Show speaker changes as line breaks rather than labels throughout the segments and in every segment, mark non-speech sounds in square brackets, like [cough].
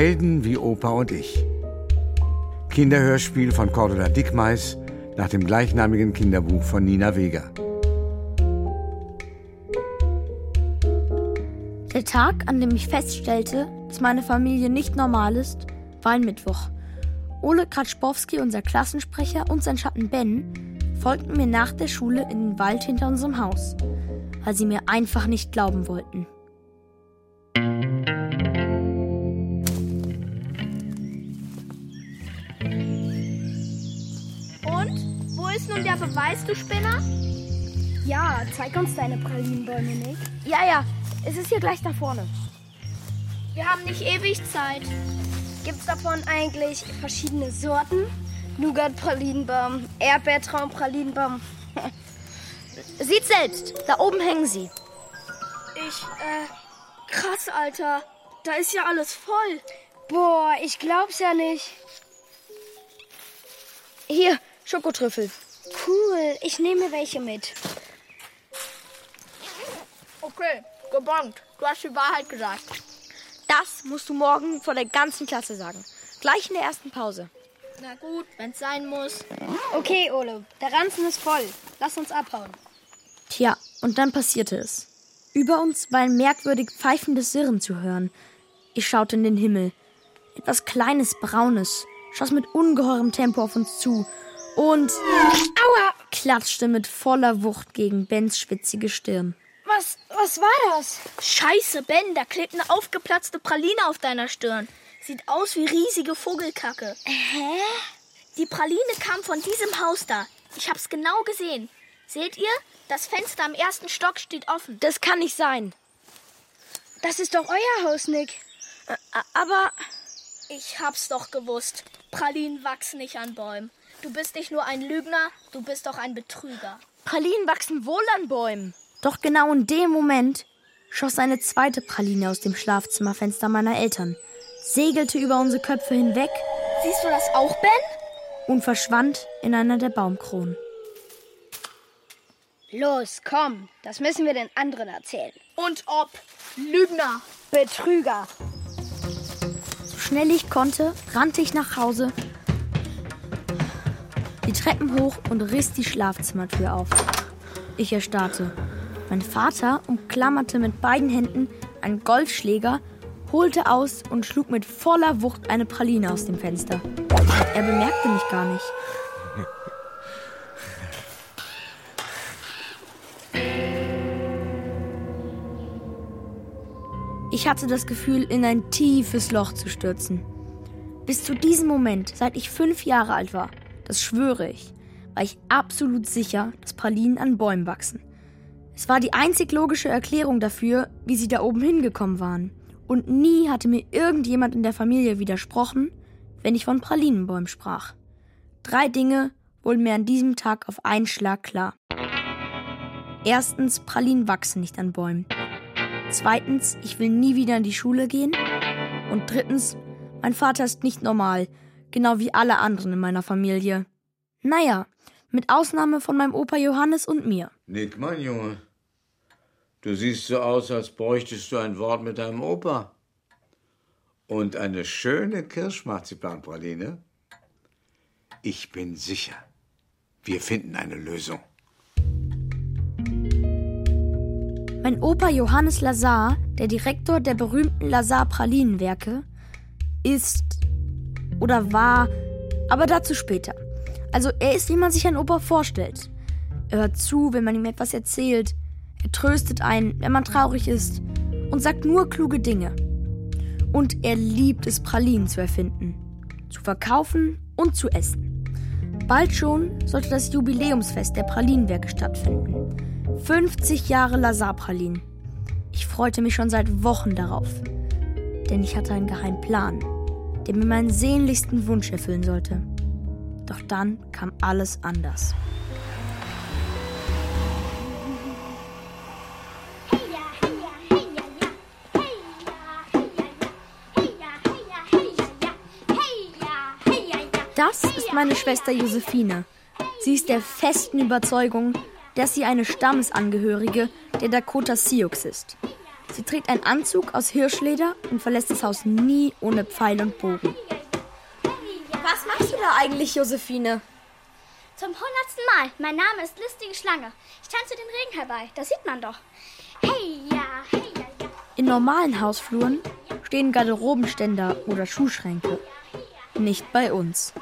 Helden wie Opa und ich. Kinderhörspiel von Cordula Dickmeis nach dem gleichnamigen Kinderbuch von Nina Weger.
Der Tag, an dem ich feststellte, dass meine Familie nicht normal ist, war ein Mittwoch. Ole Kratschbowski, unser Klassensprecher, und sein Schatten Ben folgten mir nach der Schule in den Wald hinter unserem Haus, weil sie mir einfach nicht glauben wollten.
Nun der Beweis, du Spinner?
Ja, zeig uns deine Pralinenbäume, Nick.
Ja, ja, es ist hier gleich da vorne.
Wir haben nicht ewig Zeit.
Gibt's davon eigentlich verschiedene Sorten? Nougat-Pralinenbaum, Erdbeertraum-Pralinenbaum. [laughs]
Sieht selbst, da oben hängen sie.
Ich, äh, krass, Alter. Da ist ja alles voll.
Boah, ich glaub's ja nicht.
Hier, Schokotrüffel.
Cool, ich nehme mir welche mit.
Okay, gebongt. Du hast die Wahrheit gesagt.
Das musst du morgen vor der ganzen Klasse sagen. Gleich in der ersten Pause.
Na gut, wenn's sein muss.
Okay, Ole, der Ranzen ist voll. Lass uns abhauen.
Tja, und dann passierte es. Über uns war ein merkwürdig pfeifendes Sirren zu hören. Ich schaute in den Himmel. Etwas Kleines, Braunes schoss mit ungeheurem Tempo auf uns zu und Aua! klatschte mit voller Wucht gegen Bens schwitzige Stirn.
Was, was war das?
Scheiße, Ben, da klebt eine aufgeplatzte Praline auf deiner Stirn. Sieht aus wie riesige Vogelkacke.
Hä?
Die Praline kam von diesem Haus da. Ich hab's genau gesehen. Seht ihr? Das Fenster am ersten Stock steht offen.
Das kann nicht sein.
Das ist doch euer Haus, Nick.
Aber
Ich hab's doch gewusst. Pralinen wachsen nicht an Bäumen. Du bist nicht nur ein Lügner, du bist doch ein Betrüger.
Pralinen wachsen wohl an Bäumen. Doch genau in dem Moment schoss eine zweite Praline aus dem Schlafzimmerfenster meiner Eltern, segelte über unsere Köpfe hinweg
Siehst du das auch, Ben?
und verschwand in einer der Baumkronen.
Los, komm, das müssen wir den anderen erzählen.
Und ob. Lügner.
Betrüger.
So schnell ich konnte, rannte ich nach Hause, die Treppen hoch und riss die Schlafzimmertür auf. Ich erstarrte. Mein Vater umklammerte mit beiden Händen einen Golfschläger, holte aus und schlug mit voller Wucht eine Praline aus dem Fenster. Er bemerkte mich gar nicht. Ich hatte das Gefühl, in ein tiefes Loch zu stürzen. Bis zu diesem Moment, seit ich fünf Jahre alt war, das schwöre ich, war ich absolut sicher, dass Pralinen an Bäumen wachsen. Es war die einzig logische Erklärung dafür, wie sie da oben hingekommen waren. Und nie hatte mir irgendjemand in der Familie widersprochen, wenn ich von Pralinenbäumen sprach. Drei Dinge wurden mir an diesem Tag auf einen Schlag klar. Erstens, Pralinen wachsen nicht an Bäumen. Zweitens, ich will nie wieder in die Schule gehen. Und drittens, mein Vater ist nicht normal, genau wie alle anderen in meiner Familie. Naja, mit Ausnahme von meinem Opa Johannes und mir.
Nick, mein Junge, du siehst so aus, als bräuchtest du ein Wort mit deinem Opa. Und eine schöne Kirschmarzipanpraline. Ich bin sicher, wir finden eine Lösung.
Mein Opa Johannes Lazar, der Direktor der berühmten Lazar Pralinenwerke, ist oder war, aber dazu später. Also er ist, wie man sich einen Opa vorstellt. Er hört zu, wenn man ihm etwas erzählt. Er tröstet einen, wenn man traurig ist und sagt nur kluge Dinge. Und er liebt es, Pralinen zu erfinden, zu verkaufen und zu essen. Bald schon sollte das Jubiläumsfest der Pralinenwerke stattfinden. 50 Jahre Lazarpralinen. Ich freute mich schon seit Wochen darauf. Denn ich hatte einen geheimen Plan. Der mir meinen sehnlichsten Wunsch erfüllen sollte. Doch dann kam alles anders. Das ist meine Schwester Josephine. Sie ist der festen Überzeugung, dass sie eine Stammesangehörige der Dakota Sioux ist. Sie trägt einen Anzug aus Hirschleder und verlässt das Haus nie ohne Pfeil und Bogen. Was machst du da eigentlich, Josephine?
Zum hundertsten Mal. Mein Name ist Listige Schlange. Ich tanze den Regen herbei. Das sieht man doch. Hey ja, hey ja, ja.
In normalen Hausfluren stehen Garderobenständer oder Schuhschränke. Nicht bei uns.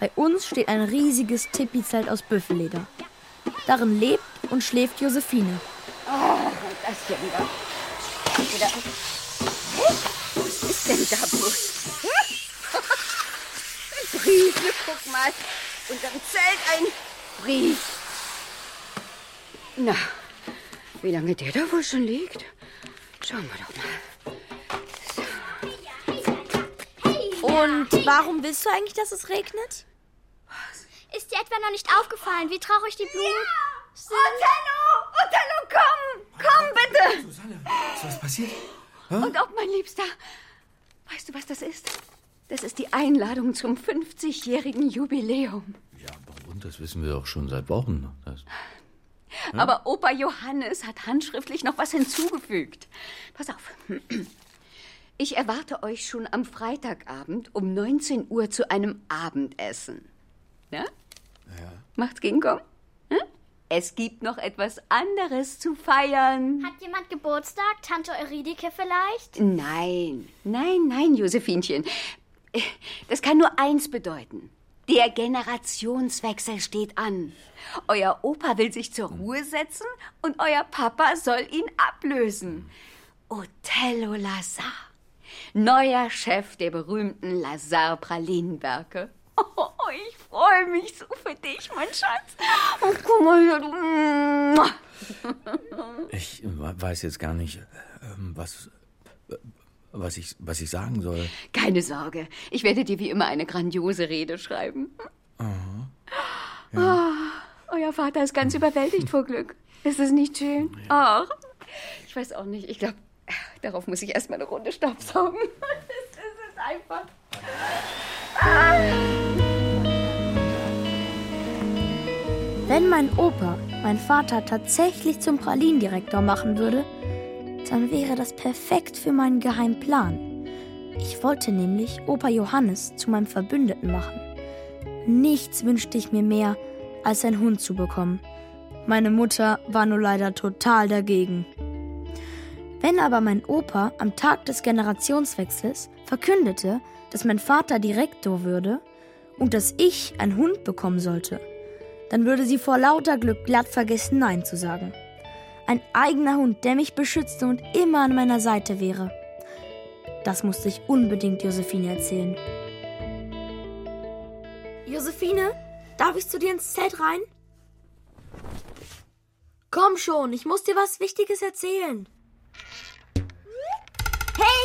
Bei uns steht ein riesiges Tipi-Zelt aus Büffelleder. Darin lebt und schläft Josephine.
Oh, das hier wieder. Wieder. Was ist denn da bloß? Ein Brief, guck mal. Unterm Zelt ein Brief. Na, wie lange der da wohl schon liegt? Schauen wir doch mal.
Und warum willst du eigentlich, dass es regnet?
Ist dir etwa noch nicht aufgefallen, wie traurig die Blumen sind?
Othello! Othello, komm! Komm, bitte!
Susanne, ist was passiert?
Und auch mein Liebster. Weißt du, was das ist? Das ist die Einladung zum 50-jährigen Jubiläum.
Ja, und das wissen wir doch schon seit Wochen. Das,
Aber Opa Johannes hat handschriftlich noch was hinzugefügt. Pass auf. Ich erwarte euch schon am Freitagabend um 19 Uhr zu einem Abendessen. Ja? Ja. Macht's King Kong? Es gibt noch etwas anderes zu feiern.
Hat jemand Geburtstag? Tante Euridike vielleicht?
Nein, nein, nein, Josephinchen. Das kann nur eins bedeuten. Der Generationswechsel steht an. Euer Opa will sich zur Ruhe setzen und euer Papa soll ihn ablösen. Othello Lazar, neuer Chef der berühmten Lazar Pralinenwerke. Oh, ich freue mich so für dich, mein Schatz. Oh, guck mal hier, du.
ich weiß jetzt gar nicht, ähm, was, was, ich, was ich sagen soll.
Keine Sorge, ich werde dir wie immer eine grandiose Rede schreiben. Ja. Oh, euer Vater ist ganz überwältigt vor Glück. Ist es nicht schön? Ach, ich weiß auch nicht. Ich glaube, darauf muss ich erstmal eine Runde Staubsaugen. [laughs] Das ist einfach.
Wenn mein Opa mein Vater tatsächlich zum Pralinendirektor machen würde, dann wäre das perfekt für meinen geheimen Plan. Ich wollte nämlich Opa Johannes zu meinem Verbündeten machen. Nichts wünschte ich mir mehr, als einen Hund zu bekommen. Meine Mutter war nur leider total dagegen. Wenn aber mein Opa am Tag des Generationswechsels verkündete, dass mein Vater Direktor würde und dass ich einen Hund bekommen sollte, dann würde sie vor lauter Glück glatt vergessen, Nein zu sagen. Ein eigener Hund, der mich beschützte und immer an meiner Seite wäre. Das musste ich unbedingt Josephine erzählen. Josephine, darf ich zu dir ins Zelt rein? Komm schon, ich muss dir was Wichtiges erzählen.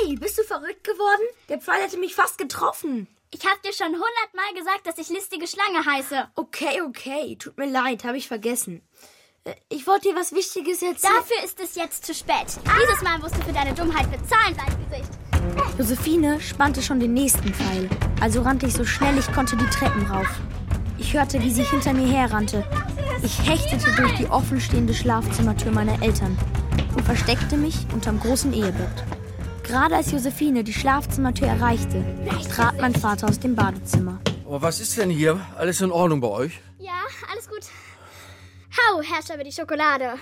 Hey, bist du verrückt geworden? Der Pfeil hätte mich fast getroffen.
Ich hab dir schon hundertmal gesagt, dass ich listige Schlange heiße.
Okay, okay, tut mir leid, habe ich vergessen. Äh, Ich wollte dir was Wichtiges erzählen.
Dafür ist es jetzt zu spät. Dieses Mal musst du für deine Dummheit bezahlen, Gesicht.
Josephine spannte schon den nächsten Pfeil. Also rannte ich so schnell ich konnte die Treppen rauf. Ich hörte, wie sie hinter mir herrannte. Ich hechtete durch die offenstehende Schlafzimmertür meiner Eltern und versteckte mich unterm großen Ehebett. Gerade als Josephine die Schlafzimmertür erreichte, trat mein Vater aus dem Badezimmer.
Aber was ist denn hier? Alles in Ordnung bei euch?
Ja, alles gut. Hau, herrscht über die Schokolade.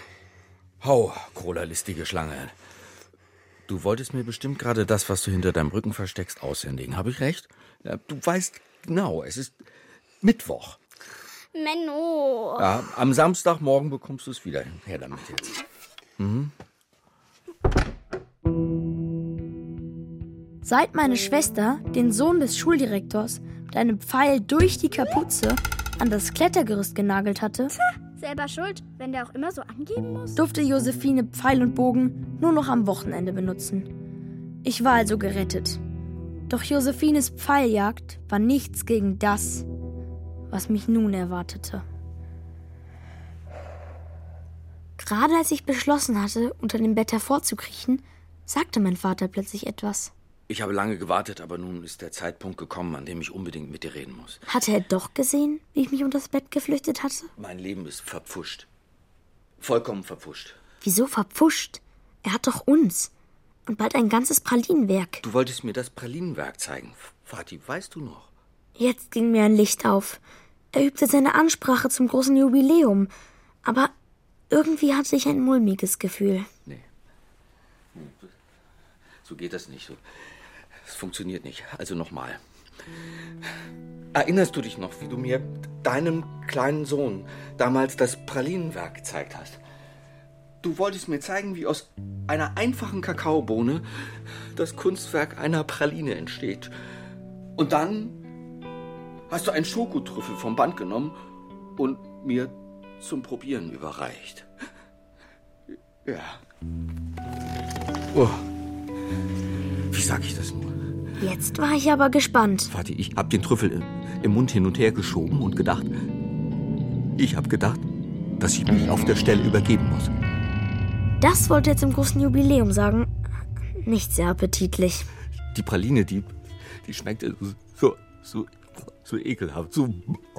Hau, Cola-listige Schlange. Du wolltest mir bestimmt gerade das, was du hinter deinem Rücken versteckst, aushändigen. Habe ich recht? Ja, du weißt genau, es ist Mittwoch.
Menno.
Ja, am Samstagmorgen bekommst du es wieder. Her damit jetzt.
Seit meine Schwester den Sohn des Schuldirektors mit einem Pfeil durch die Kapuze an das Klettergerüst genagelt hatte,
Selber schuld, wenn der auch immer so angeben muss.
durfte Josephine Pfeil und Bogen nur noch am Wochenende benutzen. Ich war also gerettet. Doch Josephines Pfeiljagd war nichts gegen das, was mich nun erwartete. Gerade als ich beschlossen hatte, unter dem Bett hervorzukriechen, sagte mein Vater plötzlich etwas.
Ich habe lange gewartet, aber nun ist der Zeitpunkt gekommen, an dem ich unbedingt mit dir reden muss.
Hatte er doch gesehen, wie ich mich unter das Bett geflüchtet hatte?
Mein Leben ist verpfuscht. Vollkommen verpfuscht.
Wieso verpfuscht? Er hat doch uns. Und bald ein ganzes Pralinenwerk.
Du wolltest mir das Pralinenwerk zeigen. Vati, weißt du noch?
Jetzt ging mir ein Licht auf. Er übte seine Ansprache zum großen Jubiläum. Aber irgendwie hatte ich ein mulmiges Gefühl.
Nee. So geht das nicht. Es funktioniert nicht. Also nochmal. Erinnerst du dich noch, wie du mir deinem kleinen Sohn damals das Pralinenwerk gezeigt hast? Du wolltest mir zeigen, wie aus einer einfachen Kakaobohne das Kunstwerk einer Praline entsteht. Und dann hast du einen Schokotrüffel vom Band genommen und mir zum Probieren überreicht. Ja. Oh. Wie sag ich das nur?
Jetzt war ich aber gespannt.
Warte, ich hab den Trüffel im, im Mund hin und her geschoben und gedacht, ich hab gedacht, dass ich mich auf der Stelle übergeben muss.
Das wollte er zum großen Jubiläum sagen. Nicht sehr appetitlich.
Die Praline, die, die schmeckte so, so, so ekelhaft, so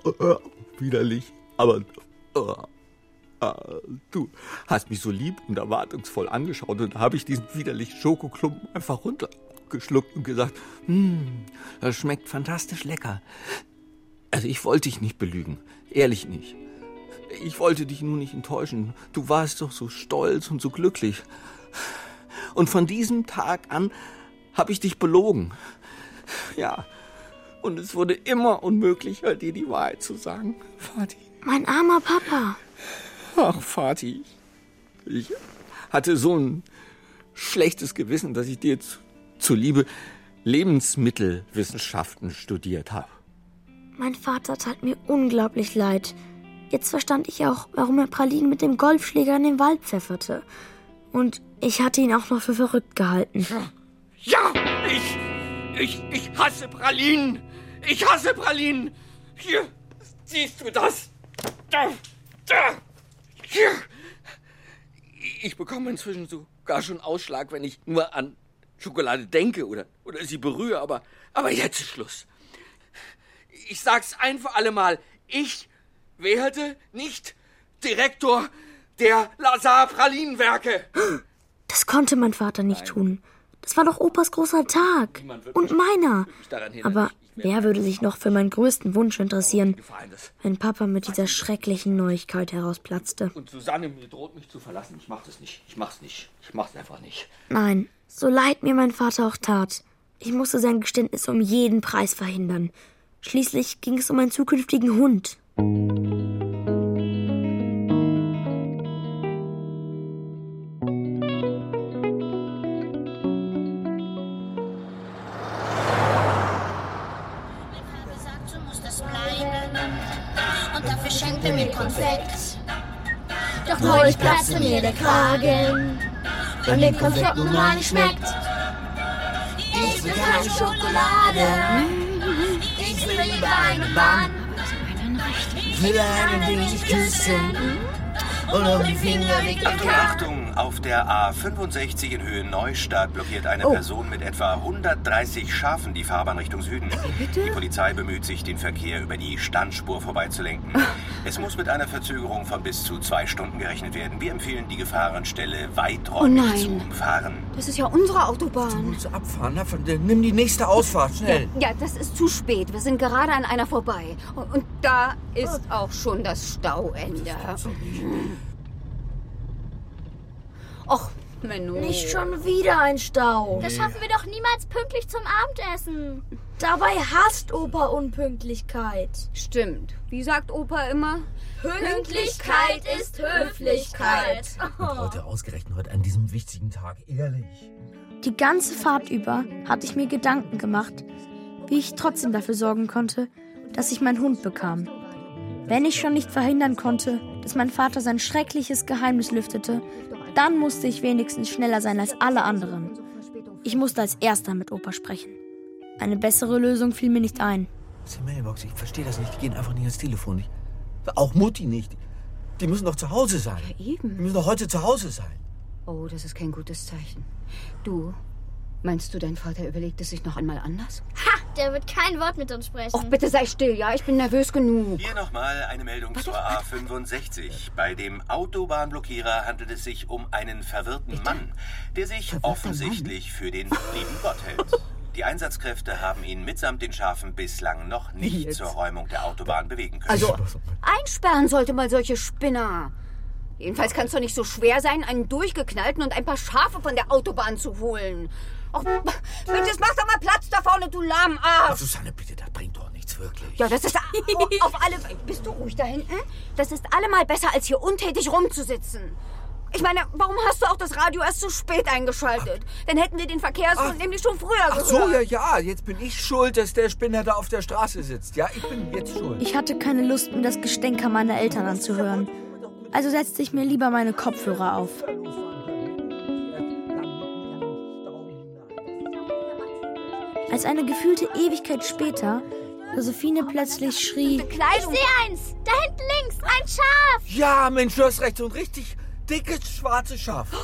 äh, widerlich. Aber äh, äh, du hast mich so lieb und erwartungsvoll angeschaut und da habe ich diesen widerlichen Schokoklumpen einfach runtergeschluckt und gesagt, hm, das schmeckt fantastisch lecker. Also ich wollte dich nicht belügen, ehrlich nicht. Ich wollte dich nur nicht enttäuschen. Du warst doch so stolz und so glücklich. Und von diesem Tag an habe ich dich belogen. Ja. Und es wurde immer unmöglicher, dir die Wahrheit zu sagen, Vati.
Mein armer Papa.
Ach, Vati. Ich hatte so ein schlechtes Gewissen, dass ich dir zuliebe Lebensmittelwissenschaften studiert habe.
Mein Vater tat mir unglaublich leid. Jetzt verstand ich auch, warum er Pralinen mit dem Golfschläger in den Wald pfefferte. Und ich hatte ihn auch noch für verrückt gehalten.
Ja, ich, ich, ich hasse Pralinen. Ich hasse Pralinen. Hier, siehst du das? Da, da, hier. Ich bekomme inzwischen sogar schon Ausschlag, wenn ich nur an Schokolade denke oder, oder sie berühre, aber, aber jetzt ist Schluss. Ich sag's ein für alle Mal. Ich werde nicht Direktor der Lazar Pralinenwerke.
Das konnte mein Vater nicht Nein. tun. Das war doch Opas großer Tag. Und meiner. Aber wer würde sich noch für meinen größten Wunsch interessieren, wenn Papa mit dieser schrecklichen Neuigkeit herausplatzte?
Und Susanne, mir droht mich zu verlassen. Ich mach das nicht. Ich mach's nicht. Ich mach's einfach nicht.
Nein, so leid mir mein Vater auch tat. Ich musste sein Geständnis um jeden Preis verhindern. Schließlich ging es um einen zukünftigen Hund.
Konfekt. Doch neulich platzte mir der Kragen, wenn dem Konfekt nun mal nicht schmeckt. Ich will keine Schokolade, ich will lieber eine Bahn. Ich will einen, den ich küssen und um die Finger wickeln
Achtung, Achtung! Auf der A65 in Höhe Neustadt blockiert eine oh. Person mit etwa 130 Schafen die Fahrbahn Richtung Süden. Bitte? Die Polizei bemüht sich, den Verkehr über die Standspur vorbeizulenken. Ah. Es muss mit einer Verzögerung von bis zu zwei Stunden gerechnet werden. Wir empfehlen, die Gefahrenstelle weiträumig oh zu umfahren.
Das ist ja unsere Autobahn.
Du musst abfahren. Na, nimm die nächste Ausfahrt, schnell.
Ja, ja, das ist zu spät. Wir sind gerade an einer vorbei. Und, und da ist auch schon das Stauende. Das
Och, Menno. Nicht schon wieder ein Stau.
Das schaffen wir doch niemals pünktlich zum Abendessen.
Dabei hasst Opa Unpünktlichkeit.
Stimmt. Wie sagt Opa immer?
Pünktlichkeit ist Höflichkeit. [laughs]
Und heute ausgerechnet heute an diesem wichtigen Tag, ehrlich.
Die ganze Fahrt über hatte ich mir Gedanken gemacht, wie ich trotzdem dafür sorgen konnte, dass ich meinen Hund bekam. Wenn ich schon nicht verhindern konnte, dass mein Vater sein schreckliches Geheimnis lüftete, dann musste ich wenigstens schneller sein als alle anderen. Ich musste als erster mit Opa sprechen. Eine bessere Lösung fiel mir nicht ein.
Das ist die Mailbox. Ich verstehe das nicht. Die gehen einfach nicht ans Telefon. Ich, auch Mutti nicht. Die müssen doch zu Hause sein.
Ja, eben.
Die müssen doch heute zu Hause sein.
Oh, das ist kein gutes Zeichen. Du, meinst du, dein Vater überlegt es sich noch einmal anders?
Ha, der wird kein Wort mit uns sprechen.
Och, bitte sei still, ja? Ich bin nervös genug.
Hier nochmal eine Meldung zur A65. Bei dem Autobahnblockierer handelt es sich um einen verwirrten Mann, der sich offensichtlich für den lieben Gott hält. Die Einsatzkräfte haben ihn mitsamt den Schafen bislang noch nicht
Jetzt.
zur Räumung der Autobahn bewegen können.
Also, einsperren sollte mal solche Spinner. Jedenfalls kann es doch nicht so schwer sein, einen durchgeknallten und ein paar Schafe von der Autobahn zu holen. Mensch, jetzt mach doch mal Platz da vorne, du Lahmarsch.
Susanne, bitte, das bringt doch nichts wirklich.
Ja, das ist [laughs] oh, auf alle... Bist du ruhig da hinten? Das ist allemal besser, als hier untätig rumzusitzen. Ich meine, warum hast du auch das Radio erst so spät eingeschaltet? Dann hätten wir den Verkehrsfunk nämlich schon früher
Ach
gehört.
so, ja, ja. Jetzt bin ich schuld, dass der Spinner da auf der Straße sitzt. Ja, ich bin jetzt schuld.
Ich hatte keine Lust, mir das Gestänker meiner Eltern anzuhören. Also setzte ich mir lieber meine Kopfhörer auf. Als eine gefühlte Ewigkeit später Josephine plötzlich schrie,
Ich sehe eins. Da hinten links. Ein Schaf.
Ja, Mensch, du hast recht. So ein richtig dickes, schwarzes Schaf.
Ja,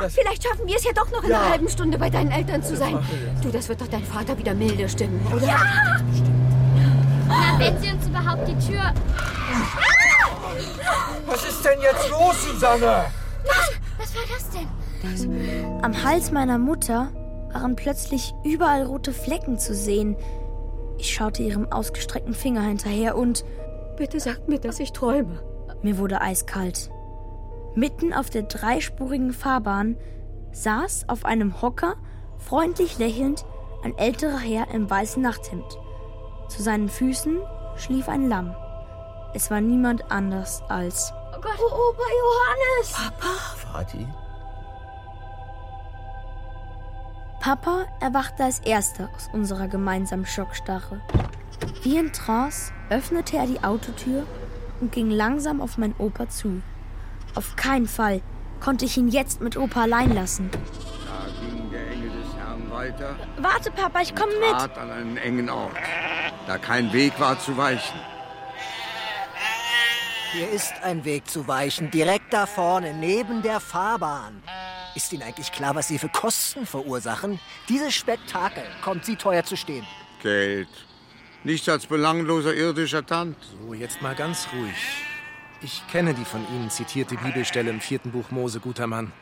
Das-
vielleicht schaffen wir es ja doch noch in
Ja.
einer halben Stunde bei deinen Eltern zu sein. Du, das wird doch dein Vater wieder milde stimmen, oder?
Ja. Na, wenn sie uns überhaupt die Tür...
Was ist denn jetzt los, Susanne?
Mann, was war das denn?
am Hals meiner Mutter waren plötzlich überall rote Flecken zu sehen. Ich schaute ihrem ausgestreckten Finger hinterher und
Bitte sag mir, dass ich träume.
mir wurde eiskalt. Mitten auf der dreispurigen Fahrbahn saß auf einem Hocker, freundlich lächelnd, ein älterer Herr im weißen Nachthemd. Zu seinen Füßen schlief ein Lamm. Es war niemand anders als
Oh Gott. Oh, Opa Johannes.
Papa. Vati?
Papa erwachte als erster aus unserer gemeinsamen Schockstarre. Wie in Trance öffnete er die Autotür und ging langsam auf meinen Opa zu. Auf keinen Fall konnte ich ihn jetzt mit Opa allein lassen.
Da ging der Engel des Herrn weiter.
Warte, Papa, ich komme mit.
Trat an einen engen Ort. Da kein Weg war zu weichen.
Hier ist ein Weg zu weichen, direkt da vorne, neben der Fahrbahn. Ist Ihnen eigentlich klar, was Sie für Kosten verursachen? Dieses Spektakel kommt Sie teuer zu stehen.
Geld. Nichts als belangloser irdischer Tand.
So, jetzt mal ganz ruhig. Ich kenne die von Ihnen zitierte Bibelstelle im vierten Buch Mose, guter Mann.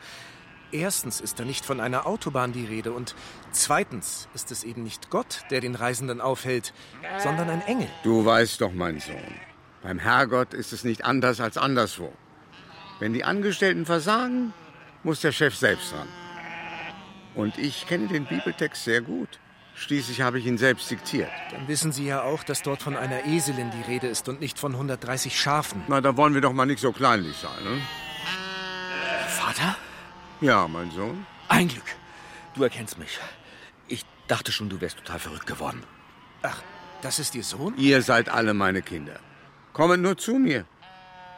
Erstens ist da nicht von einer Autobahn die Rede und zweitens ist es eben nicht Gott, der den Reisenden aufhält, sondern ein Engel.
Du weißt doch, mein Sohn, beim Herrgott ist es nicht anders als anderswo. Wenn die Angestellten versagen, muss der Chef selbst ran. Und ich kenne den Bibeltext sehr gut. Schließlich habe ich ihn selbst diktiert.
Dann wissen Sie ja auch, dass dort von einer Eselin die Rede ist und nicht von 130 Schafen.
Na, da wollen wir doch mal nicht so kleinlich sein, ne?
Vater?
Ja, mein Sohn.
Ein Glück. Du erkennst mich. Ich dachte schon, du wärst total verrückt geworden.
Ach, das ist Ihr Sohn?
Ihr seid alle meine Kinder. Kommet nur zu mir.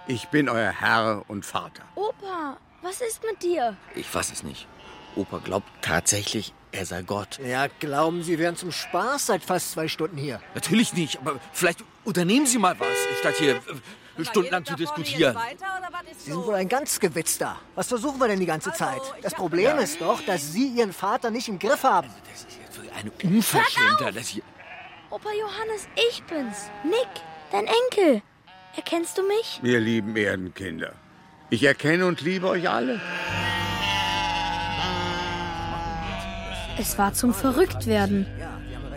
Ich bin euer Herr und Vater.
Opa, was ist mit dir?
Ich fass es nicht. Opa glaubt tatsächlich, er sei Gott.
Ja, glauben Sie, wären zum Spaß seit fast zwei Stunden hier.
Natürlich nicht, aber vielleicht unternehmen Sie mal was, statt hier äh, stundenlang zu diskutieren.
Sie sind wohl ein ganz Gewitzter. Was versuchen wir denn die ganze Zeit? Das Problem ist doch, dass Sie Ihren Vater nicht im Griff haben.
Eine Unverschämtheit, das hier.
Opa Johannes, ich bin's. Nick, dein Enkel. Erkennst du mich?
Ihr lieben Erdenkinder. Ich erkenne und liebe euch alle.
Es war zum Verrücktwerden.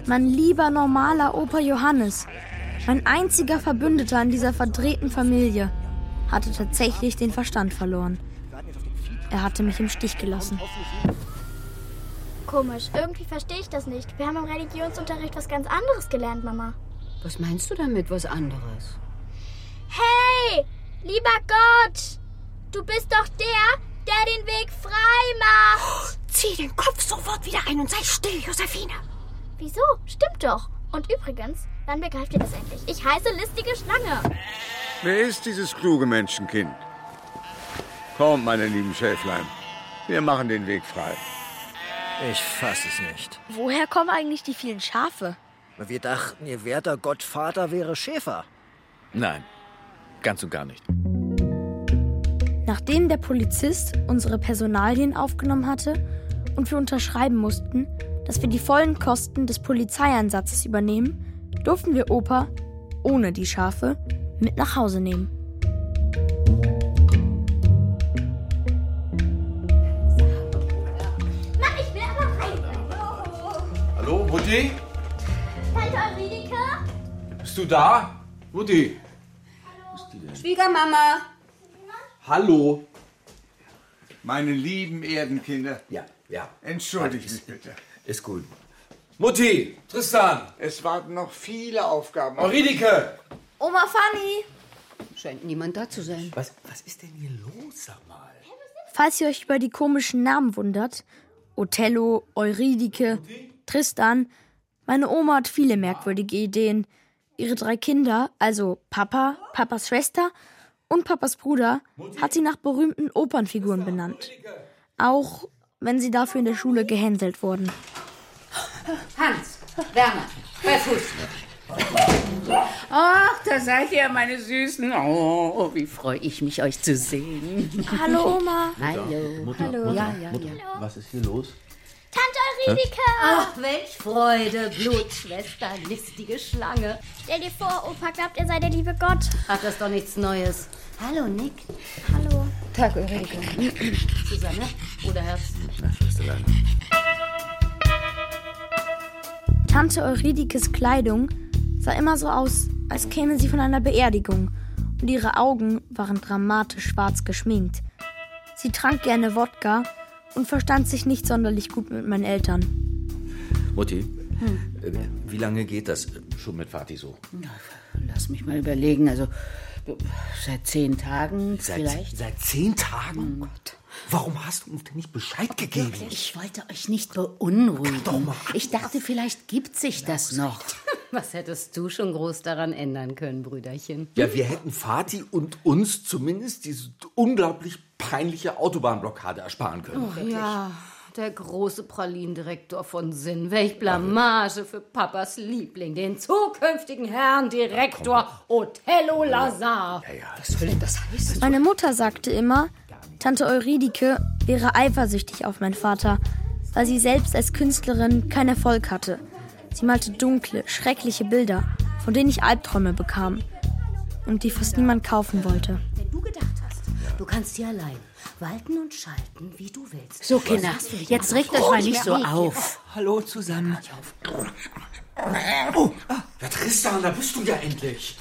Mein lieber normaler Opa Johannes, mein einziger Verbündeter in dieser verdrehten Familie, hatte tatsächlich den Verstand verloren. Er hatte mich im Stich gelassen.
Komisch, irgendwie verstehe ich das nicht. Wir haben im Religionsunterricht was ganz anderes gelernt, Mama.
Was meinst du damit, was anderes?
Hey, lieber Gott, du bist doch der, der den Weg frei macht. [gasps]
Zieh den Kopf sofort wieder ein und sei still, Josephine.
Wieso? Stimmt doch. Und übrigens, dann begreift ihr das endlich. Ich heiße listige Schlange.
Wer ist dieses kluge Menschenkind? Kommt, meine lieben Schäflein. Wir machen den Weg frei.
Ich fass es nicht.
Woher kommen eigentlich die vielen Schafe?
Wir dachten, ihr werter Gottvater wäre Schäfer.
Nein, ganz und gar nicht.
Nachdem der Polizist unsere Personalien aufgenommen hatte und wir unterschreiben mussten, dass wir die vollen Kosten des Polizeieinsatzes übernehmen, durften wir Opa, ohne die Schafe, mit nach Hause nehmen.
Mann, ich will aber rein.
Hallo, Mutti?
Tante Ulrike?
Bist du da? Mutti?
Schwiegermama.
Hallo. Meine lieben Erdenkinder.
Ja, ja.
Entschuldigt mich bitte.
Ist gut. Mutti, Tristan,
Es warten noch viele Aufgaben.
Euridike.
Oma Fanny.
Scheint niemand da zu sein.
Was, was ist denn hier los, sag mal?
Falls ihr euch über die komischen Namen wundert, Othello, Euridike, Tristan, meine Oma hat viele merkwürdige Ideen. Ihre drei Kinder, also Papa, Papas Schwester und Papas Bruder, hat sie nach berühmten Opernfiguren benannt. Auch wenn sie dafür in der Schule gehänselt wurden.
Hans, Werner, bei Fuß. Ach, da seid ihr, meine Süßen. Oh, wie freue ich mich, euch zu sehen.
Hallo Oma.
Hallo.
Mutter,
Hallo.
Mutter,
Ja, ja,
Mutter,
ja.
was ist hier los?
Tante Ulrike!
Ach, welch Freude, Blutschwester, listige Schlange.
Stell dir vor, Opa glaubt, er sei der liebe Gott.
Ach, das ist doch nichts Neues. Hallo, Nick.
Hallo.
Tag, Ulrike. Susanne, oder Herz?
Na, Schwesterlein.
Tante Euridikes Kleidung sah immer so aus, als käme sie von einer Beerdigung und ihre Augen waren dramatisch schwarz geschminkt. Sie trank gerne Wodka und verstand sich nicht sonderlich gut mit meinen Eltern.
Mutti, äh, wie lange geht das schon mit Vati so?
Lass mich mal überlegen. Also, seit zehn Tagen
Seit,
vielleicht.
seit zehn Tagen? Oh Gott. Warum hast du uns denn nicht Bescheid gegeben?
Ich wollte euch nicht beunruhigen. Ich dachte, vielleicht gibt sich das noch. Was hättest du schon groß daran ändern können, Brüderchen?
Ja, wir hätten Vati und uns zumindest diese unglaublich peinliche Autobahnblockade ersparen können.
Oh, ja, der große Pralindirektor von Sinn. Welch Blamage für Papas Liebling, den zukünftigen Herrn Direktor Othello Lazar. Was soll denn das heißen?
Meine Mutter sagte immer, Tante Euridike wäre eifersüchtig auf meinen Vater, weil sie selbst als Künstlerin keinen Erfolg hatte. Sie malte dunkle, schreckliche Bilder, von denen ich Albträume bekam und die fast niemand kaufen wollte.
Du kannst hier allein walten und schalten, wie du willst. So, Kinder, jetzt regt euch mal nicht so auf.
Hallo zusammen.
Oh, ja, Tristan, da bist du ja endlich.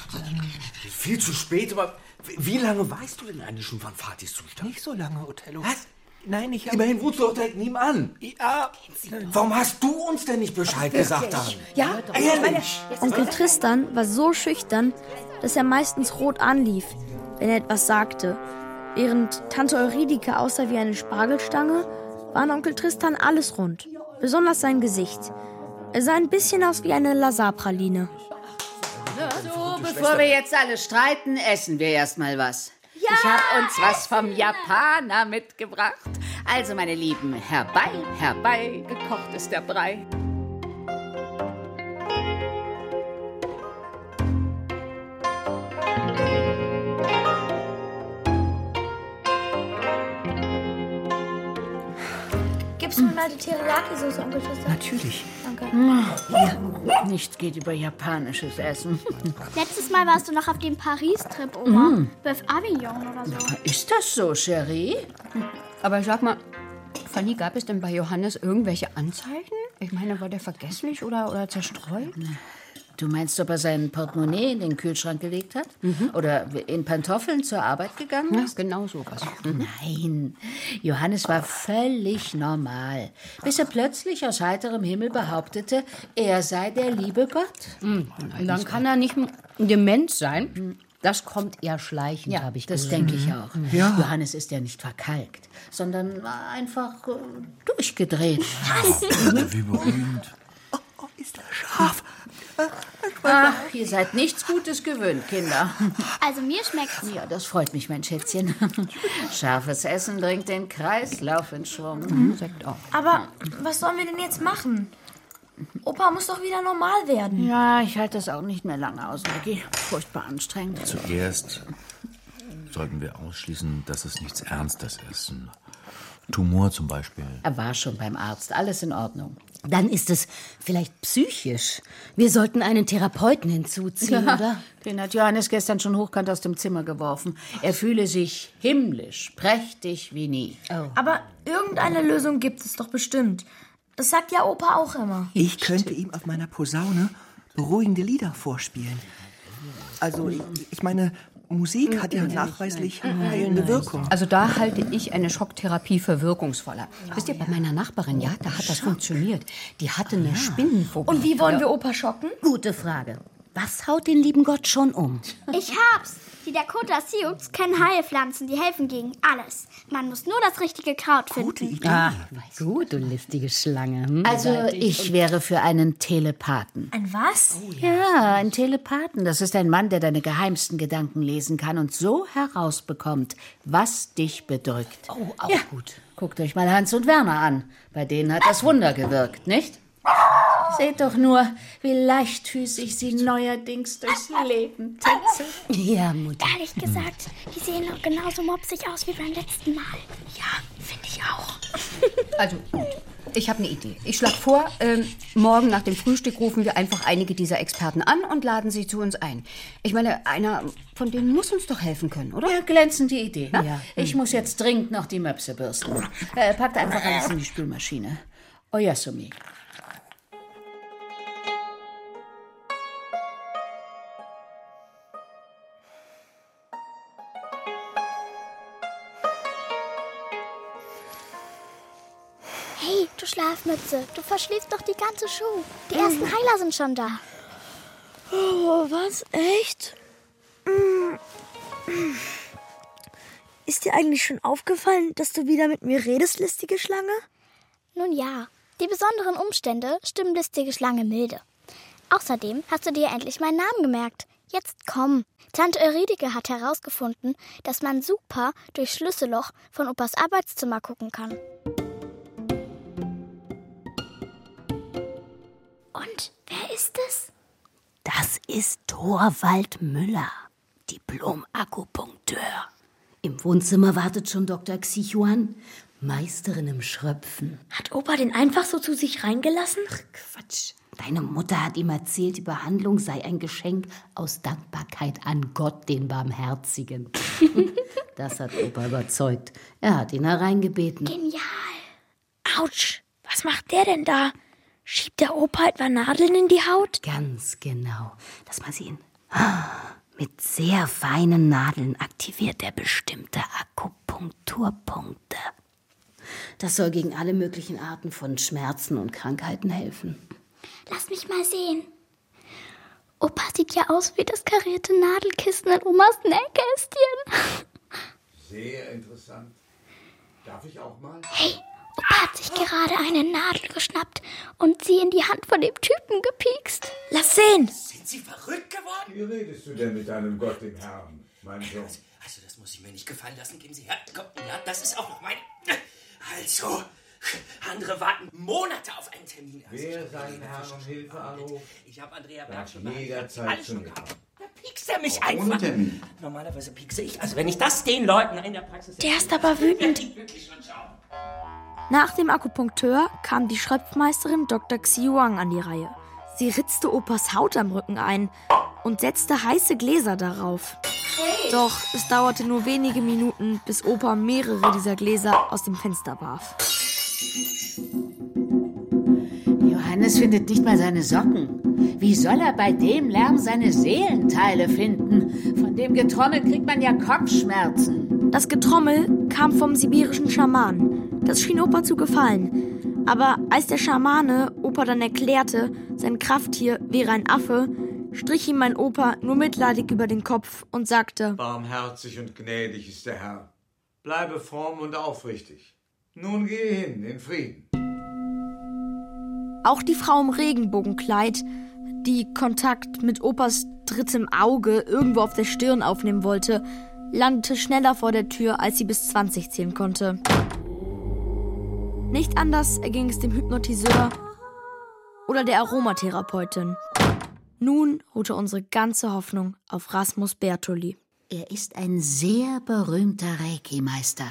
Viel zu spät, aber wie lange weißt du denn eigentlich schon von Vatis Zustand?
Nicht so lange, Othello.
Was?
Nein, ich hab...
Immerhin wohnst du doch direkt nebenan.
Ja.
Warum hast du uns denn nicht Bescheid gesagt dann?
Ja,
Ehrlich?
Onkel Tristan war so schüchtern, dass er meistens rot anlief, wenn er etwas sagte. Während Tante Euridike aussah wie eine Spargelstange, war an Onkel Tristan alles rund. Besonders sein Gesicht. Er sah ein bisschen aus wie eine Lazarpraline.
So, bevor wir jetzt alle streiten, essen wir erstmal was. Ja! Ich habe uns was vom Japaner mitgebracht. Also, meine Lieben, herbei, herbei, gekocht ist der Brei.
Gibst du mir mal die Teriyaki-Soße, Onkel Tristan?
Natürlich.
Danke.
Nichts geht über japanisches Essen.
Letztes Mal warst du noch auf dem Paris-Trip, Oma.
Mm.
Bœuf Avignon oder so.
Ist das so, Cherie?
Aber sag mal, Fanny, gab es denn bei Johannes irgendwelche Anzeichen? Ich meine, war der vergesslich oder, oder zerstreut?
Du meinst, ob er sein Portemonnaie in den Kühlschrank gelegt hat? Oder in Pantoffeln zur Arbeit gegangen
Ja,
ist?
genau sowas.
Nein, Johannes war völlig normal, bis er plötzlich aus heiterem Himmel behauptete, er sei der liebe Gott.
Und dann kann er nicht dement sein. Das kommt eher schleichend,
Ja,
habe ich
das
gehört.
denke ich auch.
Ja.
Johannes ist ja nicht verkalkt, sondern einfach äh, durchgedreht. [laughs]
Wie berühmt. Oh, oh, ist er scharf.
Ach, ihr seid nichts Gutes gewöhnt, Kinder.
Also mir schmeckt's.
Ja, das freut mich, mein Schätzchen. Scharfes Essen bringt den Kreislauf in Schwung.
Mhm.
Sagt auch.
Aber was sollen wir denn jetzt machen? Opa muss doch wieder normal werden.
Ja, ich halte das auch nicht mehr lange aus, Maggie. Furchtbar anstrengend.
Zuerst sollten wir ausschließen, dass es nichts Ernstes ist. Tumor zum Beispiel.
Er war schon beim Arzt. Alles in Ordnung.
Dann ist es vielleicht psychisch. Wir sollten einen Therapeuten hinzuziehen,
Ja, [laughs]
oder?
Den hat Johannes gestern schon hochkant aus dem Zimmer geworfen. Er fühle sich himmlisch, prächtig wie nie.
Aber irgendeine Lösung gibt es doch bestimmt. Das sagt ja Opa auch immer.
Ich könnte ihm auf meiner Posaune beruhigende Lieder vorspielen. Also, ich, ich meine, Musik hat ja nachweislich heilende Wirkung.
Also da halte ich eine Schocktherapie für wirkungsvoller. Wisst ihr, bei meiner Nachbarin, ja, da hat das funktioniert. Die hatte eine Spinnenphobie.
Und wie wollen wir Opa schocken?
Gute Frage. Was haut den lieben Gott schon um?
Ich hab's. Die Dakota Sioux kennen Heilpflanzen, die helfen gegen alles. Man muss nur das richtige Kraut finden.
Ah, gut, du listige Schlange. Hm?
Also, ich wäre für einen Telepathen.
Ein was?
Ja, ein Telepathen. Das ist ein Mann, der deine geheimsten Gedanken lesen kann und so herausbekommt, was dich bedrückt.
Oh, auch
ja.
gut.
Guckt euch mal Hans und Werner an. Bei denen hat das Wunder gewirkt, nicht? Seht doch nur, wie leichtfüßig sie neuerdings durchs Leben tänzeln.
Ja, Mutter.
Ehrlich gesagt, die sehen noch genauso mopsig aus wie beim letzten Mal.
Ja, finde ich auch.
Also gut. Ich habe eine Idee. Ich schlage vor, ähm, morgen nach dem Frühstück rufen wir einfach einige dieser Experten an und laden sie zu uns ein. Ich meine, einer von denen muss uns doch helfen können, oder?
Ja, glänzende Idee.
Ja.
Ja. Ich muss jetzt dringend noch die Möpse bürsten. Äh, packt einfach alles in die Spülmaschine. Oyasumi.
Schlafmütze, du verschließt doch die ganze Schuh. Die ersten Heiler sind schon da.
Oh, was? Echt? Mm. Ist dir eigentlich schon aufgefallen, dass du wieder mit mir redest, listige Schlange?
Nun ja, die besonderen Umstände stimmen listige Schlange milde. Außerdem hast du dir endlich meinen Namen gemerkt. Jetzt komm. Tante Euridike hat herausgefunden, dass man super durch Schlüsselloch von Opas Arbeitszimmer gucken kann. Und wer ist es?
Das ist Thorwald Müller, Diplom-Akupunkteur. Im Wohnzimmer wartet schon Dr. Xichuan, Meisterin im Schröpfen.
Hat Opa den einfach so zu sich reingelassen?
Quatsch. Deine Mutter hat ihm erzählt, die Behandlung sei ein Geschenk aus Dankbarkeit an Gott, den Barmherzigen. [laughs] das hat Opa überzeugt. Er hat ihn hereingebeten.
Genial.
Autsch, was macht der denn da? Schiebt der Opa etwa Nadeln in die Haut?
Ganz genau. Lass mal sehen. Ah, Mit sehr feinen Nadeln aktiviert er bestimmte Akupunkturpunkte. Das soll gegen alle möglichen Arten von Schmerzen und Krankheiten helfen.
Lass mich mal sehen. Opa sieht ja aus wie das karierte Nadelkissen in Omas Nähkästchen.
Sehr interessant. Darf ich auch mal?
Hey, Opa hat sich gerade eine Nadel geschnappt und sie in die Hand von dem Typen gepiekst.
Lass sehen.
Sind Sie verrückt geworden?
Wie redest du denn mit deinem Gott, dem Herrn, mein Sohn?
Also, das muss ich mir nicht gefallen lassen. Geben Sie her. Komm, ja, das ist auch noch mein. Also, andere warten Monate auf einen Termin. Also,
Wer
ich-
seinen Herrn um Hilfe anruft,
Ich habe Andrea Berg schon
jederzeit
schon gehabt. Da piekst er mich
ohne
einfach.
Termin.
Normalerweise piekse ich. Also, wenn ich das den Leuten in der Praxis.
Der ist aber wütend. Nach dem Akupunkteur kam die Schröpfmeisterin Dr. Xiuang an die Reihe. Sie ritzte Opas Haut am Rücken ein und setzte heiße Gläser darauf. Doch es dauerte nur wenige Minuten, bis Opa mehrere dieser Gläser aus dem Fenster warf.
Johannes findet nicht mal seine Socken. Wie soll er bei dem Lärm seine Seelenteile finden? Von dem Getrommel kriegt man ja Kopfschmerzen.
Das Getrommel kam vom sibirischen Schaman. Das schien Opa zu gefallen. Aber als der Schamane Opa dann erklärte, sein Krafttier wäre ein Affe, strich ihm mein Opa nur mitleidig über den Kopf und sagte:
Barmherzig und gnädig ist der Herr. Bleibe fromm und aufrichtig. Nun gehe hin in Frieden.
Auch die Frau im Regenbogenkleid, die Kontakt mit Opas drittem Auge irgendwo auf der Stirn aufnehmen wollte, landete schneller vor der Tür, als sie bis 20 zählen konnte. Nicht anders erging es dem Hypnotiseur oder der Aromatherapeutin. Nun ruhte unsere ganze Hoffnung auf Rasmus Bertoli.
Er ist ein sehr berühmter Reiki-Meister.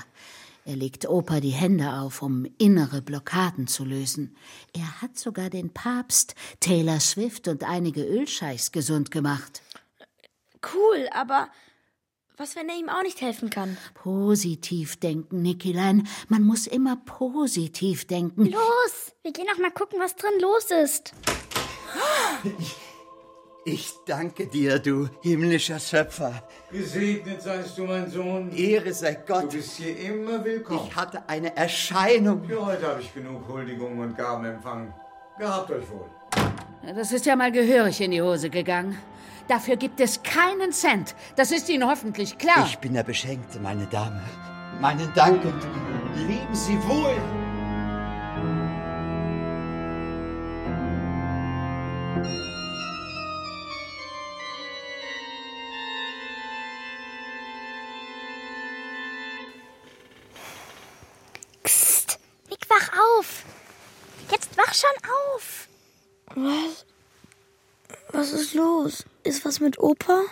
Er legt Opa die Hände auf, um innere Blockaden zu lösen. Er hat sogar den Papst, Taylor Swift und einige Ölscheichs gesund gemacht.
Cool, aber was, wenn er ihm auch nicht helfen kann?
Positiv denken, Nikilein. Man muss immer positiv denken.
Los, wir gehen auch mal gucken, was drin los ist.
Ich danke dir, du himmlischer Schöpfer.
Gesegnet seist du, mein Sohn.
Ehre sei Gott.
Du bist hier immer willkommen.
Ich hatte eine Erscheinung.
Für heute habe ich genug Huldigungen und Gaben empfangen. Gehabt euch wohl.
Das ist ja mal gehörig in die Hose gegangen. Dafür gibt es keinen Cent. Das ist Ihnen hoffentlich klar.
Ich bin der Beschenkte, meine Dame. Meinen Dank und leben Sie wohl.
Was ist los? Ist was mit Opa?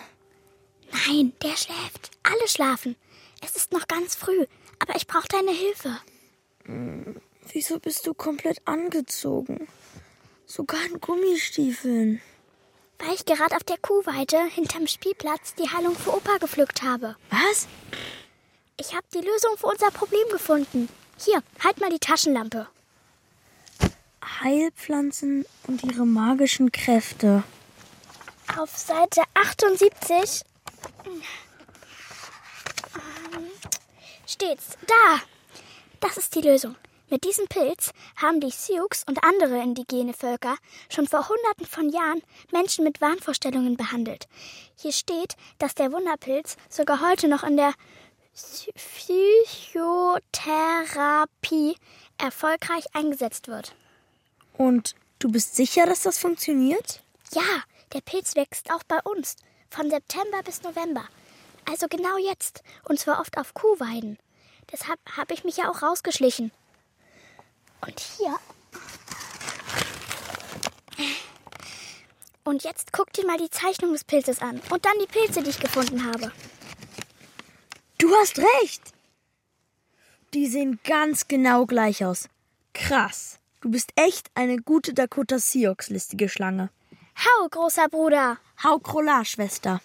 Nein, der schläft. Alle schlafen. Es ist noch ganz früh, aber ich brauche deine Hilfe.
Hm, Wieso bist du komplett angezogen? Sogar in Gummistiefeln.
Weil ich gerade auf der Kuhweide hinterm Spielplatz die Heilung für Opa gepflückt habe.
Was?
Ich habe die Lösung für unser Problem gefunden. Hier, halt mal die Taschenlampe.
Heilpflanzen und ihre magischen Kräfte.
Auf Seite 78 ähm, steht's. Da! Das ist die Lösung. Mit diesem Pilz haben die Sioux und andere indigene Völker schon vor Hunderten von Jahren Menschen mit Wahnvorstellungen behandelt. Hier steht, dass der Wunderpilz sogar heute noch in der Psychotherapie erfolgreich eingesetzt wird.
Und du bist sicher, dass das funktioniert?
Ja, der Pilz wächst auch bei uns. Von September bis November. Also genau jetzt. Und zwar oft auf Kuhweiden. Deshalb habe ich mich ja auch rausgeschlichen. Und hier. Und jetzt guck dir mal die Zeichnung des Pilzes an. Und dann die Pilze, die ich gefunden habe.
Du hast recht. Die sehen ganz genau gleich aus. Krass. Du bist echt eine gute Dakota Sioux-listige Schlange.
Hau, großer Bruder.
Hau Krolar, Schwester.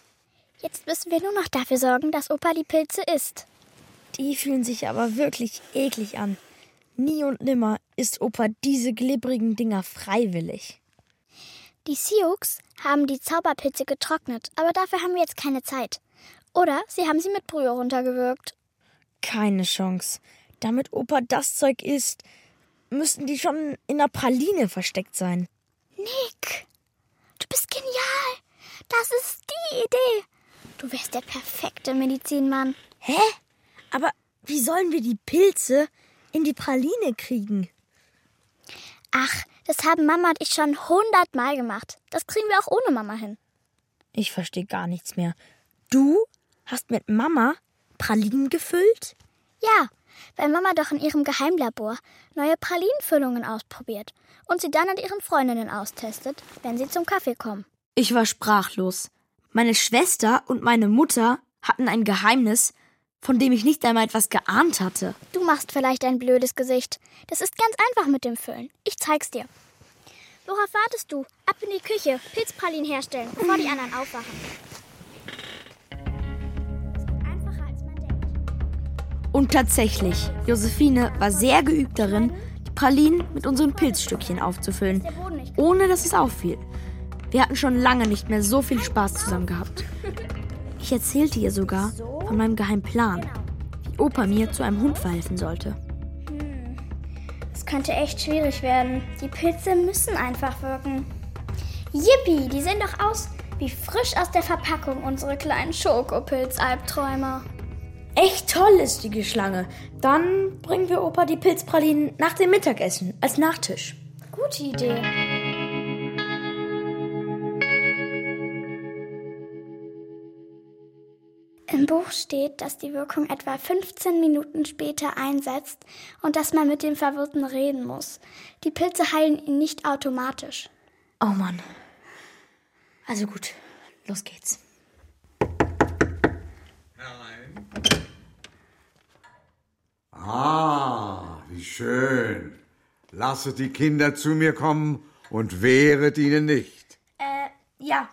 Jetzt müssen wir nur noch dafür sorgen, dass Opa die Pilze isst.
Die fühlen sich aber wirklich eklig an. Nie und nimmer isst Opa diese glibbrigen Dinger freiwillig.
Die Sioux haben die Zauberpilze getrocknet, aber dafür haben wir jetzt keine Zeit. Oder sie haben sie mit Brühe runtergewürgt.
Keine Chance. Damit Opa das Zeug isst, müssten die schon in der Praline versteckt sein.
Nick, bist genial. Das ist die Idee. Du wärst der perfekte Medizinmann.
Hä? Aber wie sollen wir die Pilze in die Praline kriegen?
Ach, das haben Mama und ich schon hundertmal gemacht. Das kriegen wir auch ohne Mama hin.
Ich verstehe gar nichts mehr. Du hast mit Mama Pralinen gefüllt?
Ja, weil Mama doch in ihrem Geheimlabor neue Pralinenfüllungen ausprobiert und sie dann an ihren Freundinnen austestet, wenn sie zum Kaffee kommen.
Ich war sprachlos. Meine Schwester und meine Mutter hatten ein Geheimnis, von dem ich nicht einmal etwas geahnt hatte.
Du machst vielleicht ein blödes Gesicht. Das ist ganz einfach mit dem Füllen. Ich zeig's dir. Worauf wartest du? Ab in die Küche. Pilzpralinen herstellen, bevor die anderen aufwachen.
Und tatsächlich, Josephine war sehr geübt darin, die Pralinen mit unseren Pilzstückchen aufzufüllen, ohne dass es auffiel. Wir hatten schon lange nicht mehr so viel Spaß zusammen gehabt. Ich erzählte ihr sogar von meinem geheimen Plan, wie Opa mir zu einem Hund verhelfen sollte.
Es könnte echt schwierig werden. Die Pilze müssen einfach wirken. Yippie, die sehen doch aus wie frisch aus der Verpackung unsere kleinen Schokopilz-Albträume
echt toll ist, die Geschlange. Dann bringen wir Opa die Pilzpralinen nach dem Mittagessen als Nachtisch.
Gute Idee. Im Buch steht, dass die Wirkung etwa 15 Minuten später einsetzt und dass man mit dem Verwirrten reden muss. Die Pilze heilen ihn nicht automatisch.
Oh Mann. Also gut, los geht's.
Ah, wie schön. Lasset die Kinder zu mir kommen und wehret ihnen nicht.
Äh, ja.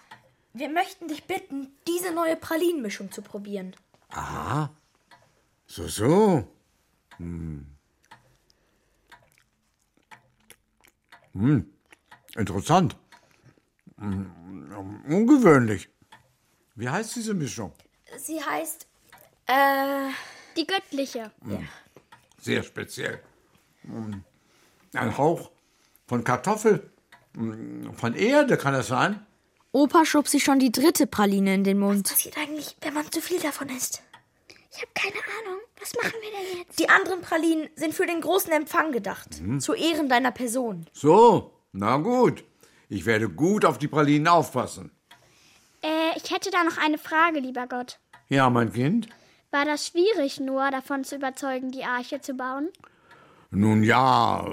Wir möchten dich bitten, diese neue Pralinenmischung zu probieren.
Aha. So, so. Hm. Hm. Interessant. Hm. Ungewöhnlich. Wie heißt diese Mischung?
Sie heißt. Äh.
Die göttliche.
Ja. Sehr speziell. Hm. Ein Hauch von Kartoffel. Hm, Von Erde kann es sein?
Opa schob sich schon die dritte Praline in den Mund. Was passiert eigentlich, wenn man zu viel davon isst?
Ich habe keine Ahnung. Was machen wir denn jetzt?
Die anderen Pralinen sind für den großen Empfang gedacht.
Mhm.
Zu Ehren deiner Person.
So, na gut. Ich werde gut auf die Pralinen aufpassen.
Äh, ich hätte da noch eine Frage, lieber Gott.
Ja, mein Kind?
War das schwierig, Noah davon zu überzeugen, die Arche zu bauen?
Nun ja,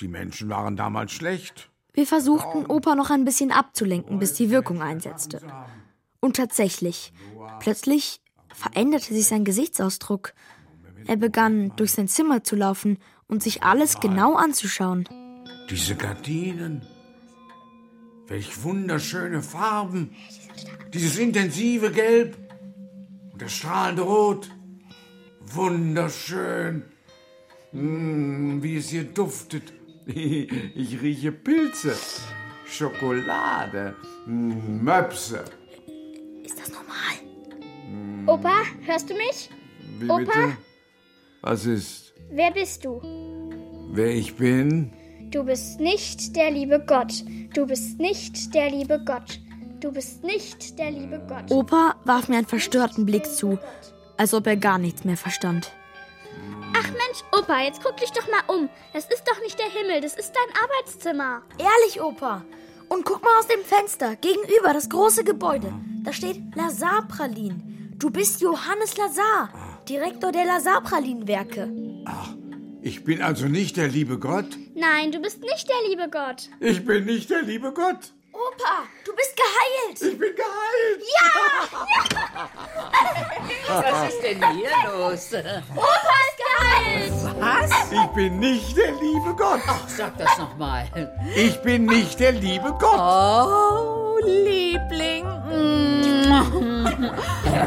die Menschen waren damals schlecht.
Wir versuchten, Opa noch ein bisschen abzulenken, bis die Wirkung einsetzte. Und tatsächlich, plötzlich veränderte sich sein Gesichtsausdruck. Er begann, durch sein Zimmer zu laufen und sich alles genau anzuschauen.
Diese Gardinen. Welch wunderschöne Farben. Dieses intensive Gelb und das strahlende Rot. Wunderschön. Mm, wie es hier duftet. [laughs] Ich rieche Pilze, Schokolade, mm, Möpse.
Ist das normal?
Opa, hörst du mich?
Wie
Opa?
bitte? Was ist?
Wer bist du?
Wer ich bin?
Du bist nicht der liebe Gott. Du bist nicht der liebe Gott. Du bist nicht der liebe Gott.
Opa warf mir einen verstörten Blick zu, als ob er gar nichts mehr verstand.
Ach Mensch, Opa, jetzt guck dich doch mal um. Das ist doch nicht der Himmel, das ist dein Arbeitszimmer.
Ehrlich, Opa. Und guck mal aus dem Fenster, gegenüber das große Gebäude. Da steht Lazar-Pralin. Du bist Johannes Lazar, Direktor der Lazar-Pralinenwerke.
Ich bin also nicht der liebe Gott?
Nein, du bist nicht der liebe Gott.
Ich bin nicht der liebe Gott.
Opa, du bist geheilt.
Ich bin geheilt.
Ja! [laughs]
Was ist denn hier los?
Opa ist geheilt.
Was?
Ich bin nicht der liebe Gott.
Ach, sag das nochmal.
Ich bin nicht der liebe Gott.
Oh, Liebling.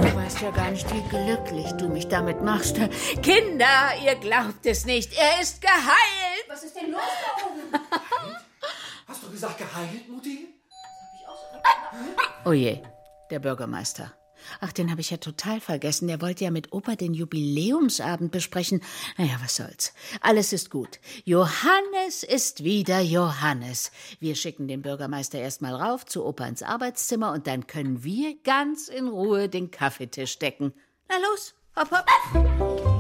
Du weißt ja gar nicht, wie glücklich du mich damit machst. Kinder, ihr glaubt es nicht. Er ist geheilt.
Was ist denn los da oben?
Hast du gesagt geheilt, Mutti?
Oh je, der Bürgermeister. Ach, den habe ich ja total vergessen. Der wollte ja mit Opa den Jubiläumsabend besprechen. Naja, was soll's. Alles ist gut. Johannes ist wieder Johannes. Wir schicken den Bürgermeister erstmal rauf zu Opa ins Arbeitszimmer und dann können wir ganz in Ruhe den Kaffeetisch decken. Na los, hopp, hopp.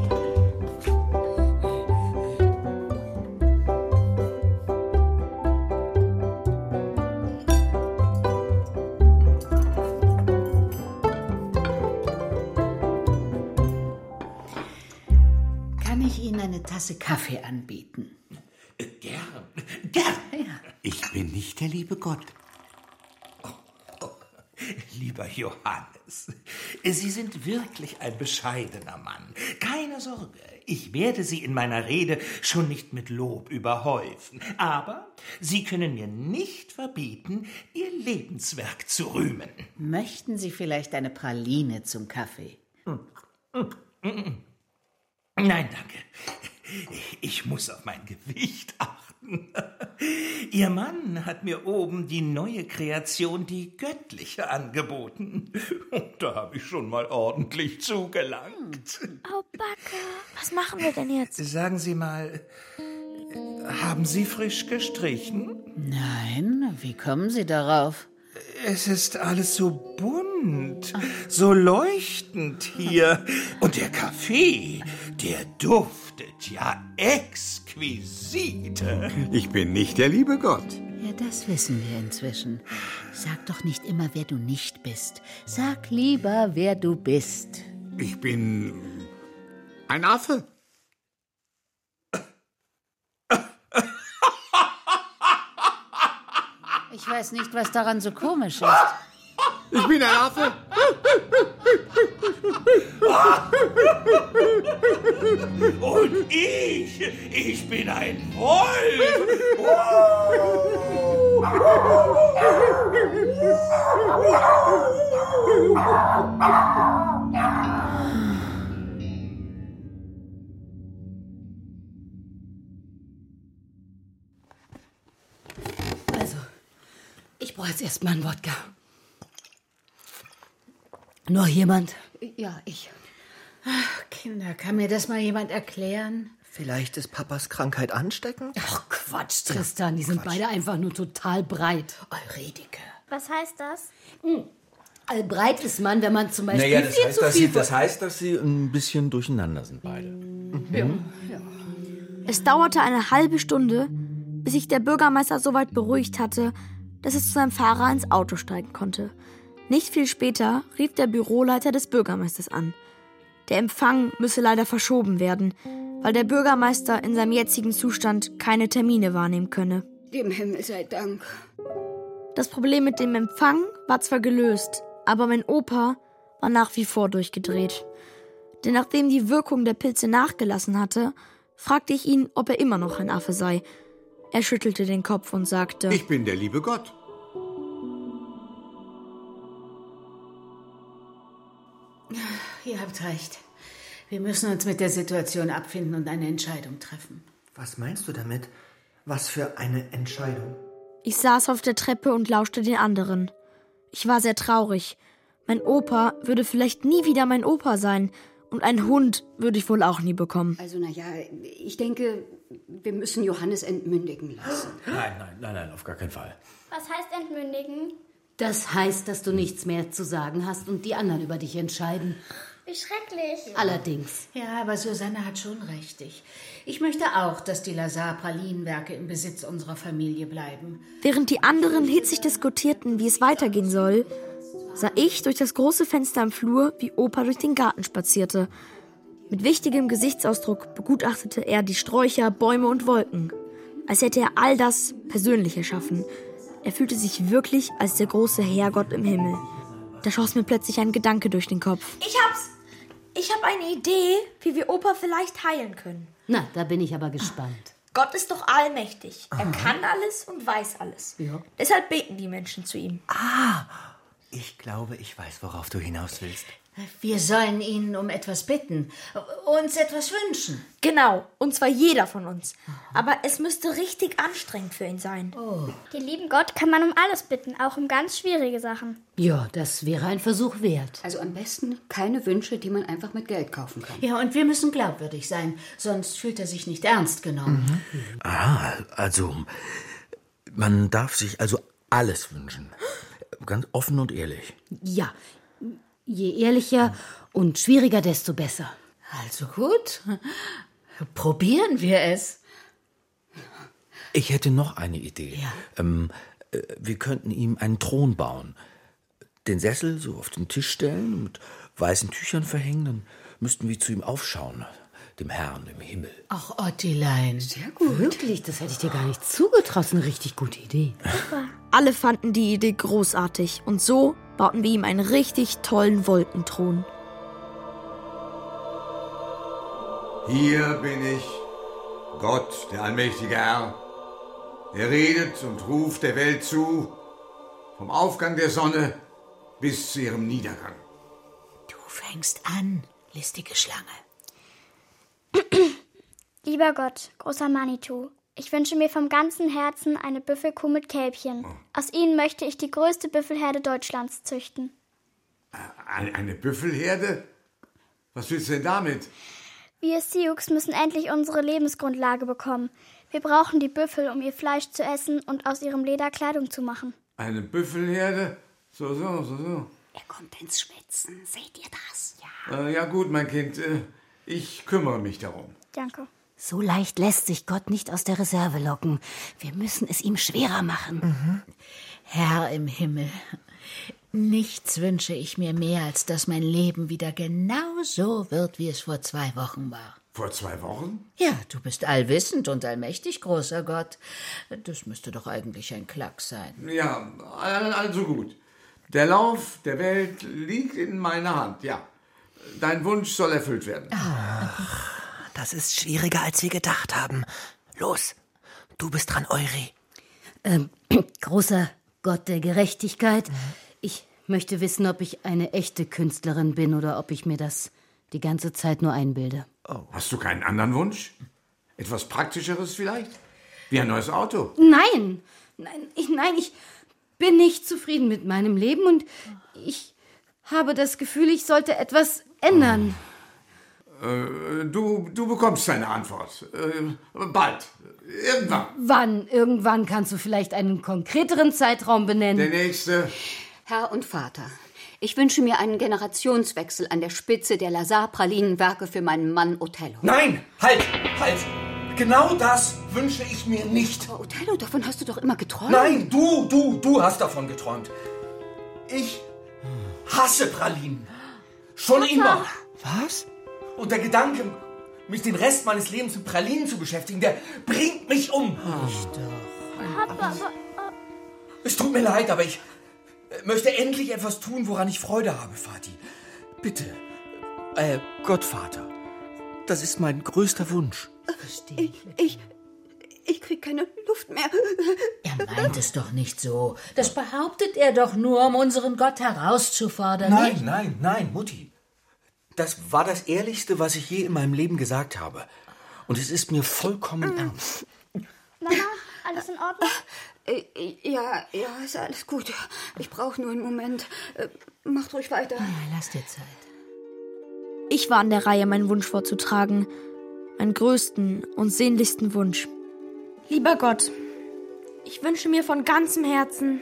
Ihnen eine Tasse Kaffee anbieten?
Gern, gern. Ich bin nicht der liebe Gott. Oh, oh, lieber Johannes, Sie sind wirklich ein bescheidener Mann. Keine Sorge, ich werde Sie in meiner Rede schon nicht mit Lob überhäufen. Aber Sie können mir nicht verbieten, Ihr Lebenswerk zu rühmen.
Möchten Sie vielleicht eine Praline zum Kaffee?
Nein, danke. [laughs] Ich muss auf mein Gewicht achten. [laughs] Ihr Mann hat mir oben die neue Kreation, die göttliche, angeboten. Und da habe ich schon mal ordentlich zugelangt.
Oh, Backe.
Was machen wir denn jetzt?
Sagen Sie mal, haben Sie frisch gestrichen?
Nein, wie kommen Sie darauf?
Es ist alles so bunt, so leuchtend hier. Und der Kaffee, der duftet ja exquisit.
Ich bin nicht der liebe Gott.
Ja, das wissen wir inzwischen. Sag doch nicht immer, wer du nicht bist. Sag lieber, wer du bist.
Ich bin ein Affe.
Ich weiß nicht, was daran so komisch ist.
Ich bin ein Affe.
Und ich, ich bin ein Wolf.
Also, ich brauche jetzt erstmal einen Wodka. Noch jemand?
Ja, ich. Ach, Kinder, kann mir das mal jemand erklären?
Vielleicht ist Papas Krankheit ansteckend?
Ach, Quatsch, Tristan. Die sind beide einfach nur total breit. Euridike.
Was heißt das?
Hm. Allbreit ist man, wenn man zum Beispiel
Naja, das
viel
heißt,
zu
dass
viel
sie, das heißt, dass sie ein bisschen durcheinander sind beide.
Es dauerte eine halbe Stunde, bis sich der Bürgermeister so weit beruhigt hatte, dass er zu seinem Fahrer ins Auto steigen konnte. Nicht viel später rief der Büroleiter des Bürgermeisters an. Der Empfang müsse leider verschoben werden, weil der Bürgermeister in seinem jetzigen Zustand keine Termine wahrnehmen könne.
Dem Himmel sei Dank.
Das Problem mit dem Empfang war zwar gelöst, aber mein Opa war nach wie vor durchgedreht. Denn nachdem die Wirkung der Pilze nachgelassen hatte, fragte ich ihn, ob er immer noch ein Affe sei. Er schüttelte den Kopf und sagte:
Ich bin der liebe Gott.
Ihr habt recht. Wir müssen uns mit der Situation abfinden und eine Entscheidung treffen.
Was meinst du damit? Was für eine Entscheidung?
Ich saß auf der Treppe und lauschte den anderen. Ich war sehr traurig. Mein Opa würde vielleicht nie wieder mein Opa sein. Und einen Hund würde ich wohl auch nie bekommen.
Also, naja, ich denke, wir müssen Johannes entmündigen lassen. [gasps]
Nein, nein, nein, nein, auf gar keinen Fall.
Was heißt entmündigen?
Das heißt, dass du nichts mehr zu sagen hast und die anderen über dich entscheiden.
Wie schrecklich.
Allerdings.
Ja, aber Susanne hat schon recht. Ich, ich möchte auch, dass die Lazar-Pralinenwerke im Besitz unserer Familie bleiben.
Während die anderen hitzig diskutierten, wie es weitergehen soll, sah ich durch das große Fenster im Flur, wie Opa durch den Garten spazierte. Mit wichtigem Gesichtsausdruck begutachtete er die Sträucher, Bäume und Wolken, als hätte er all das persönlich erschaffen. Er fühlte sich wirklich als der große Herrgott im Himmel. Da schoss mir plötzlich ein Gedanke durch den Kopf.
Ich hab's. Ich hab eine Idee, wie wir Opa vielleicht heilen können.
Na, da bin ich aber gespannt.
Gott ist doch allmächtig. Er kann alles und weiß alles.
Ja.
Deshalb beten die Menschen zu ihm.
Ah, ich glaube, ich weiß, worauf du hinaus willst.
Wir sollen ihn um etwas bitten, uns etwas wünschen.
Genau, und zwar jeder von uns. Aber es müsste richtig anstrengend für ihn sein.
Den lieben Gott kann man um alles bitten, auch um ganz schwierige Sachen.
Ja, das wäre ein Versuch wert.
Also am besten keine Wünsche, die man einfach mit Geld kaufen kann.
Ja, und wir müssen glaubwürdig sein, sonst fühlt er sich nicht ernst genommen.
Ah, also, man darf sich also alles wünschen. Ganz offen und ehrlich.
Ja, je ehrlicher und schwieriger, desto besser.
Also gut, probieren wir es.
Ich hätte noch eine Idee. Ähm, äh, wir könnten ihm einen Thron bauen. Den Sessel so auf den Tisch stellen und mit weißen Tüchern verhängen. Dann müssten wir zu ihm aufschauen. Dem Herrn im Himmel.
Ach, Ottilein.
Sehr gut. Wirklich, das hätte ich dir gar nicht zugetraut. Eine richtig gute Idee.
Alle fanden die Idee großartig und so bauten wir ihm einen richtig tollen Wolkenthron.
Hier bin ich, Gott, der allmächtige Herr. Er redet und ruft der Welt zu, vom Aufgang der Sonne bis zu ihrem Niedergang.
Du fängst an, listige Schlange. [clears throat]
Lieber Gott, großer Manitou, ich wünsche mir vom ganzen Herzen eine Büffelkuh mit Kälbchen. Aus ihnen möchte ich die größte Büffelherde Deutschlands züchten.
Eine, eine Büffelherde? Was willst du denn damit?
Wir Sioux müssen endlich unsere Lebensgrundlage bekommen. Wir brauchen die Büffel, um ihr Fleisch zu essen und aus ihrem Leder Kleidung zu machen.
Eine Büffelherde? So, so, so, so.
Er kommt ins Schwitzen. Seht ihr das? Ja.
Äh, ja gut, mein Kind, äh, ich kümmere mich darum.
Danke.
So leicht lässt sich Gott nicht aus der Reserve locken. Wir müssen es ihm schwerer machen.
Herr im Himmel, nichts wünsche ich mir mehr, als dass mein Leben wieder genau so wird, wie es vor zwei Wochen war.
Vor zwei Wochen?
Ja, du bist allwissend und allmächtig, großer Gott. Das müsste doch eigentlich ein Klacks sein.
Ja, also gut. Der Lauf der Welt liegt in meiner Hand, ja. Dein Wunsch soll erfüllt werden.
Das ist schwieriger, als wir gedacht haben. Los, du bist dran, Euri.
Ähm, [clears throat] großer Gott der Gerechtigkeit, ich möchte wissen, ob ich eine echte Künstlerin bin oder ob ich mir das die ganze Zeit nur einbilde.
Hast du keinen anderen Wunsch? Etwas Praktischeres vielleicht? Wie ein neues Auto?
Nein, nein, ich, nein, ich bin nicht zufrieden mit meinem Leben und ich habe das Gefühl, ich sollte etwas ändern.
Äh, du, du bekommst deine Antwort. Äh, bald. Irgendwann.
Wann? Irgendwann kannst du vielleicht einen konkreteren Zeitraum benennen.
Der nächste.
Herr und Vater, ich wünsche mir einen Generationswechsel an der Spitze der Lazar-Pralinenwerke für meinen Mann Othello.
Nein, halt, halt. Genau das wünsche ich mir nicht.
Aber Othello, davon hast du doch immer geträumt.
Nein, du, du, du hast davon geträumt. Ich hasse Pralinen. Schon immer.
Was?
Und der Gedanke, mich den Rest meines Lebens mit Pralinen zu beschäftigen, der bringt mich um.
Papa,
Es tut mir leid, aber ich äh, möchte endlich etwas tun, woran ich Freude habe, Vati. Bitte. Äh, Gottvater. Das ist mein größter Wunsch.
Ich, ich, ich krieg keine Luft mehr.
Er meint es doch nicht so. Das behauptet er doch nur, um unseren Gott herauszufordern.
Nein,
nicht?
nein, nein, Mutti. Das war das Ehrlichste, was ich je in meinem Leben gesagt habe. Und es ist mir vollkommen ernst.
Mama, alles in Ordnung?
Äh, Ja, ja, ist alles gut. Ich brauche nur einen Moment. Äh, Macht ruhig weiter.
lass dir Zeit.
Ich war an der Reihe, meinen Wunsch vorzutragen. Meinen größten und sehnlichsten Wunsch. Lieber Gott, ich wünsche mir von ganzem Herzen,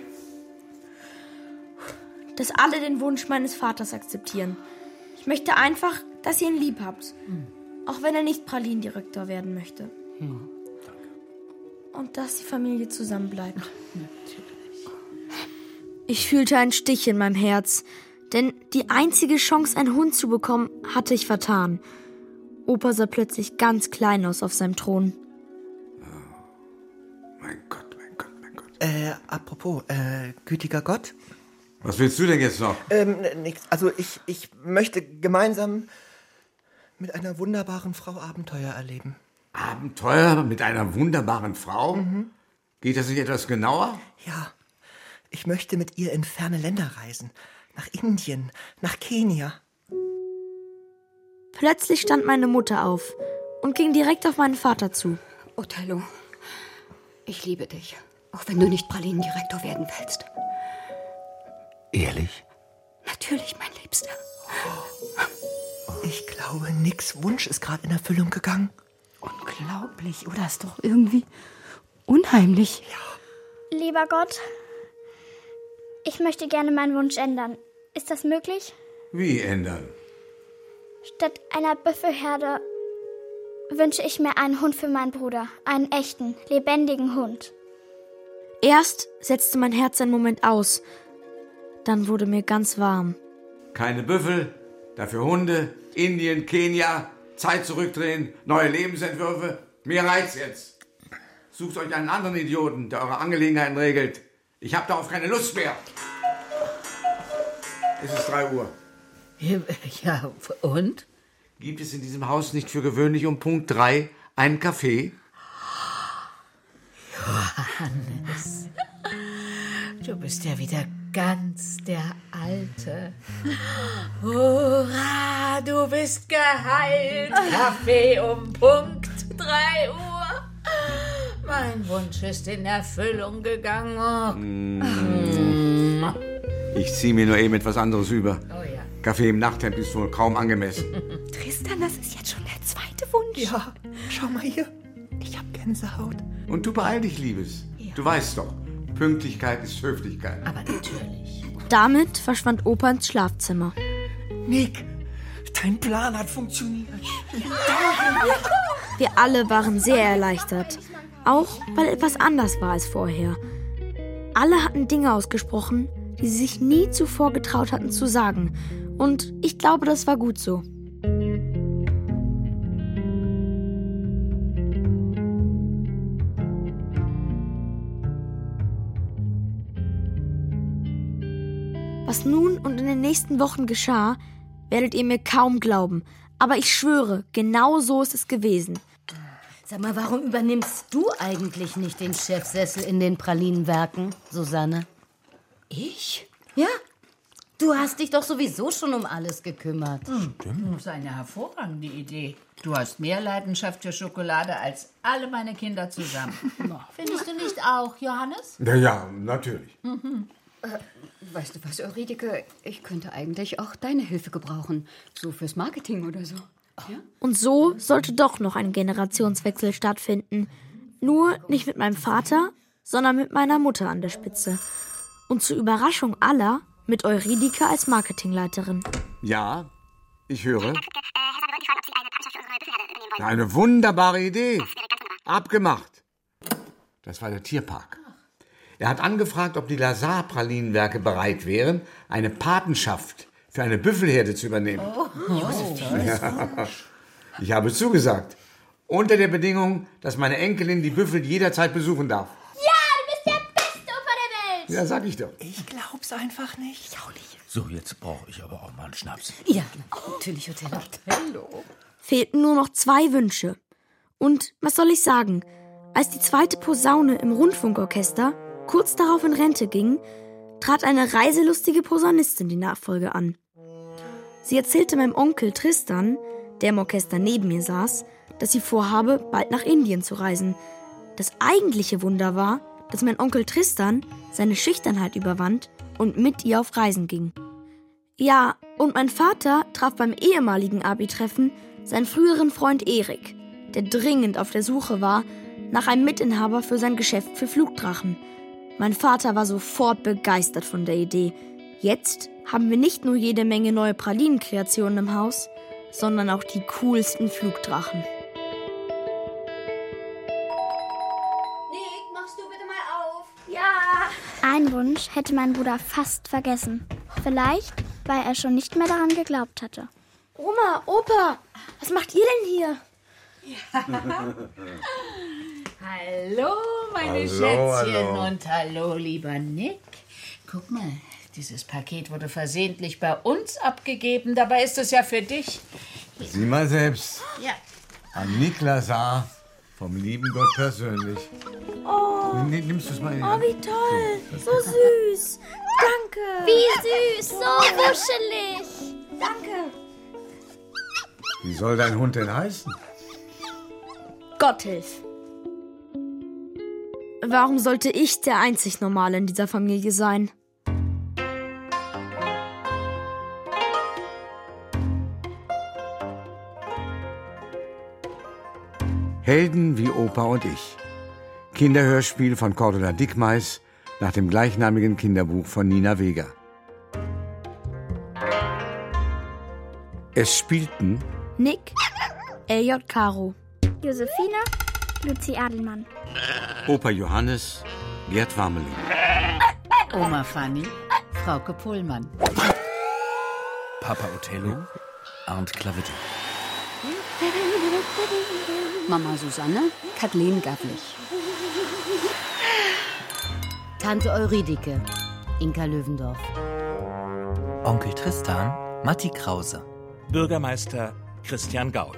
dass alle den Wunsch meines Vaters akzeptieren. Ich möchte einfach, dass ihr ihn lieb habt. Auch wenn er nicht Pralinendirektor werden möchte. Und dass die Familie zusammenbleibt. Ich fühlte einen Stich in meinem Herz, denn die einzige Chance, einen Hund zu bekommen, hatte ich vertan. Opa sah plötzlich ganz klein aus auf seinem Thron.
Äh, apropos, äh, gütiger Gott.
Was willst du denn jetzt noch?
Ähm, nix. Also ich, ich möchte gemeinsam mit einer wunderbaren Frau Abenteuer erleben.
Abenteuer mit einer wunderbaren Frau?
Mhm.
Geht das nicht etwas genauer?
Ja, ich möchte mit ihr in ferne Länder reisen. Nach Indien, nach Kenia.
Plötzlich stand meine Mutter auf und ging direkt auf meinen Vater zu.
Othello, ich liebe dich. Auch wenn du nicht Pralinendirektor werden willst.
Ehrlich?
Natürlich, mein Liebster.
Ich glaube, Nicks Wunsch ist gerade in Erfüllung gegangen.
Unglaublich, oder ist doch irgendwie unheimlich.
Lieber Gott, ich möchte gerne meinen Wunsch ändern. Ist das möglich?
Wie ändern?
Statt einer Büffelherde wünsche ich mir einen Hund für meinen Bruder. Einen echten, lebendigen Hund.
Erst setzte mein Herz einen Moment aus. Dann wurde mir ganz warm.
Keine Büffel, dafür Hunde, Indien, Kenia, Zeit zurückdrehen, neue Lebensentwürfe. Mir reizt jetzt. Sucht euch einen anderen Idioten, der eure Angelegenheiten regelt. Ich habe darauf keine Lust mehr. Es ist 3 Uhr.
Ja, und?
Gibt es in diesem Haus nicht für gewöhnlich um Punkt 3 einen Kaffee?
Johannes, du bist ja wieder ganz der Alte. Hurra, du bist geheilt. Kaffee um Punkt 3 Uhr. Mein Wunsch ist in Erfüllung gegangen.
Mm. Ich ziehe mir nur eben etwas anderes über.
Oh ja.
Kaffee im Nachthemd ist wohl kaum angemessen. [laughs]
Tristan, das ist jetzt schon der zweite Wunsch.
Ja, schau mal hier. Ich hab Gänsehaut.
Und du beeil dich, Liebes. Du weißt doch, Pünktlichkeit ist Höflichkeit.
Aber natürlich.
Damit verschwand Opa ins Schlafzimmer.
Nick, dein Plan hat funktioniert.
Wir alle waren sehr erleichtert. Auch weil etwas anders war als vorher. Alle hatten Dinge ausgesprochen, die sie sich nie zuvor getraut hatten zu sagen. Und ich glaube, das war gut so. Was nun und in den nächsten Wochen geschah, werdet ihr mir kaum glauben. Aber ich schwöre, genau so ist es gewesen.
Sag mal, warum übernimmst du eigentlich nicht den Chefsessel in den Pralinenwerken, Susanne?
Ich?
Ja. Du hast dich doch sowieso schon um alles gekümmert.
Stimmt. Das ist eine hervorragende Idee. Du hast mehr Leidenschaft für Schokolade als alle meine Kinder zusammen. [laughs] Findest du nicht auch, Johannes?
Na ja, natürlich.
Mhm. Äh, weißt du was, Euridike? Ich könnte eigentlich auch deine Hilfe gebrauchen. So fürs Marketing oder so. Ja?
Und so sollte doch noch ein Generationswechsel stattfinden. Nur nicht mit meinem Vater, sondern mit meiner Mutter an der Spitze. Und zur Überraschung aller mit Euridika als Marketingleiterin.
Ja, ich höre. Eine wunderbare Idee. Abgemacht. Das war der Tierpark. Er hat angefragt, ob die Lazar-Pralinenwerke bereit wären, eine Patenschaft für eine Büffelherde zu übernehmen.
Oh,
Ja. Ich habe zugesagt. Unter der Bedingung, dass meine Enkelin die Büffel jederzeit besuchen darf.
Ja, du bist der beste Opa der Welt.
Ja, sag ich doch.
Ich glaub's einfach nicht. Ich auch nicht.
So, jetzt brauche ich aber auch mal einen Schnaps.
Ja, natürlich, Othello.
Othello.
Fehlten nur noch zwei Wünsche. Und was soll ich sagen? Als die zweite Posaune im Rundfunkorchester kurz darauf in Rente ging, trat eine reiselustige Posaunistin die Nachfolge an. Sie erzählte meinem Onkel Tristan, der im Orchester neben mir saß, dass sie vorhabe, bald nach Indien zu reisen. Das eigentliche Wunder war, dass mein Onkel Tristan seine Schüchternheit überwand und mit ihr auf Reisen ging. Ja, und mein Vater traf beim ehemaligen Abi-Treffen seinen früheren Freund Erik, der dringend auf der Suche war nach einem Mitinhaber für sein Geschäft für Flugdrachen. Mein Vater war sofort begeistert von der Idee. Jetzt haben wir nicht nur jede Menge neue Pralinenkreationen im Haus, sondern auch die coolsten Flugdrachen.
Nick, machst du bitte mal auf? Ja.
Ein Wunsch hätte mein Bruder fast vergessen. Vielleicht, weil er schon nicht mehr daran geglaubt hatte.
Oma, Opa, was macht ihr denn hier? [laughs] [laughs]
Hallo, meine
Hallo,
Schätzchen
hallo.
und hallo, lieber Nick. Guck mal, dieses Paket wurde versehentlich bei uns abgegeben. Dabei ist es ja für dich.
Sieh mal selbst.
Ja.
An Niklas A. Vom lieben Gott persönlich.
Oh,
Nimm- Nimmst du es mal in
oh wie toll. So süß. Danke.
Wie süß, so wuschelig.
Danke.
Wie soll dein Hund denn heißen?
Gott hilf. Warum sollte ich der einzig Normale in dieser Familie sein?
Helden wie Opa und ich. Kinderhörspiel von Cordula Dickmeis nach dem gleichnamigen Kinderbuch von Nina Weger. Es spielten
Nick, L.J. Caro,
Josephine, Luzi Adelmann.
Opa Johannes, Gerd Warmeling.
Oma Fanny, Frauke Pohlmann.
Papa Othello, Arndt Klavitte.
Mama Susanne, Kathleen Gavlich.
Tante Euridike, Inka Löwendorf.
Onkel Tristan, Matti Krause.
Bürgermeister Christian Gaul.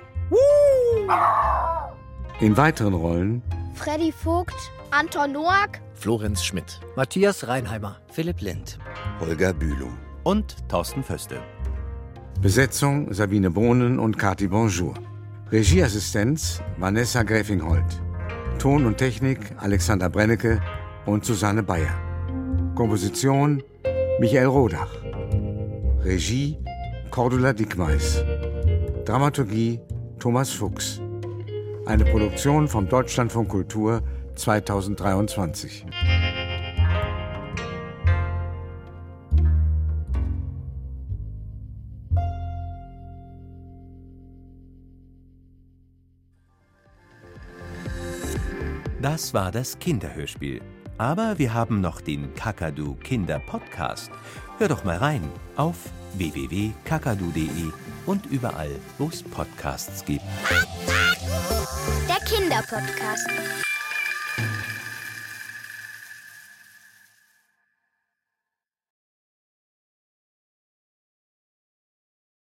In weiteren Rollen
Freddy Vogt, Anton Noack,
Florenz Schmidt.
Matthias Reinheimer. Philipp Lind.
Holger Bülow.
Und Thorsten Föste.
Besetzung Sabine Bohnen und Kati Bonjour. Regieassistenz Vanessa Gräfingholt. Ton und Technik Alexander Brennecke und Susanne Bayer. Komposition Michael Rodach. Regie Cordula Dickmeis. Dramaturgie Thomas Fuchs. Eine Produktion vom Deutschlandfunk Kultur 2023.
Das war das Kinderhörspiel. Aber wir haben noch den Kakadu Kinder Podcast. Hör doch mal rein auf www.kakadu.de und überall, wo es Podcasts gibt.
Der Kinderpodcast.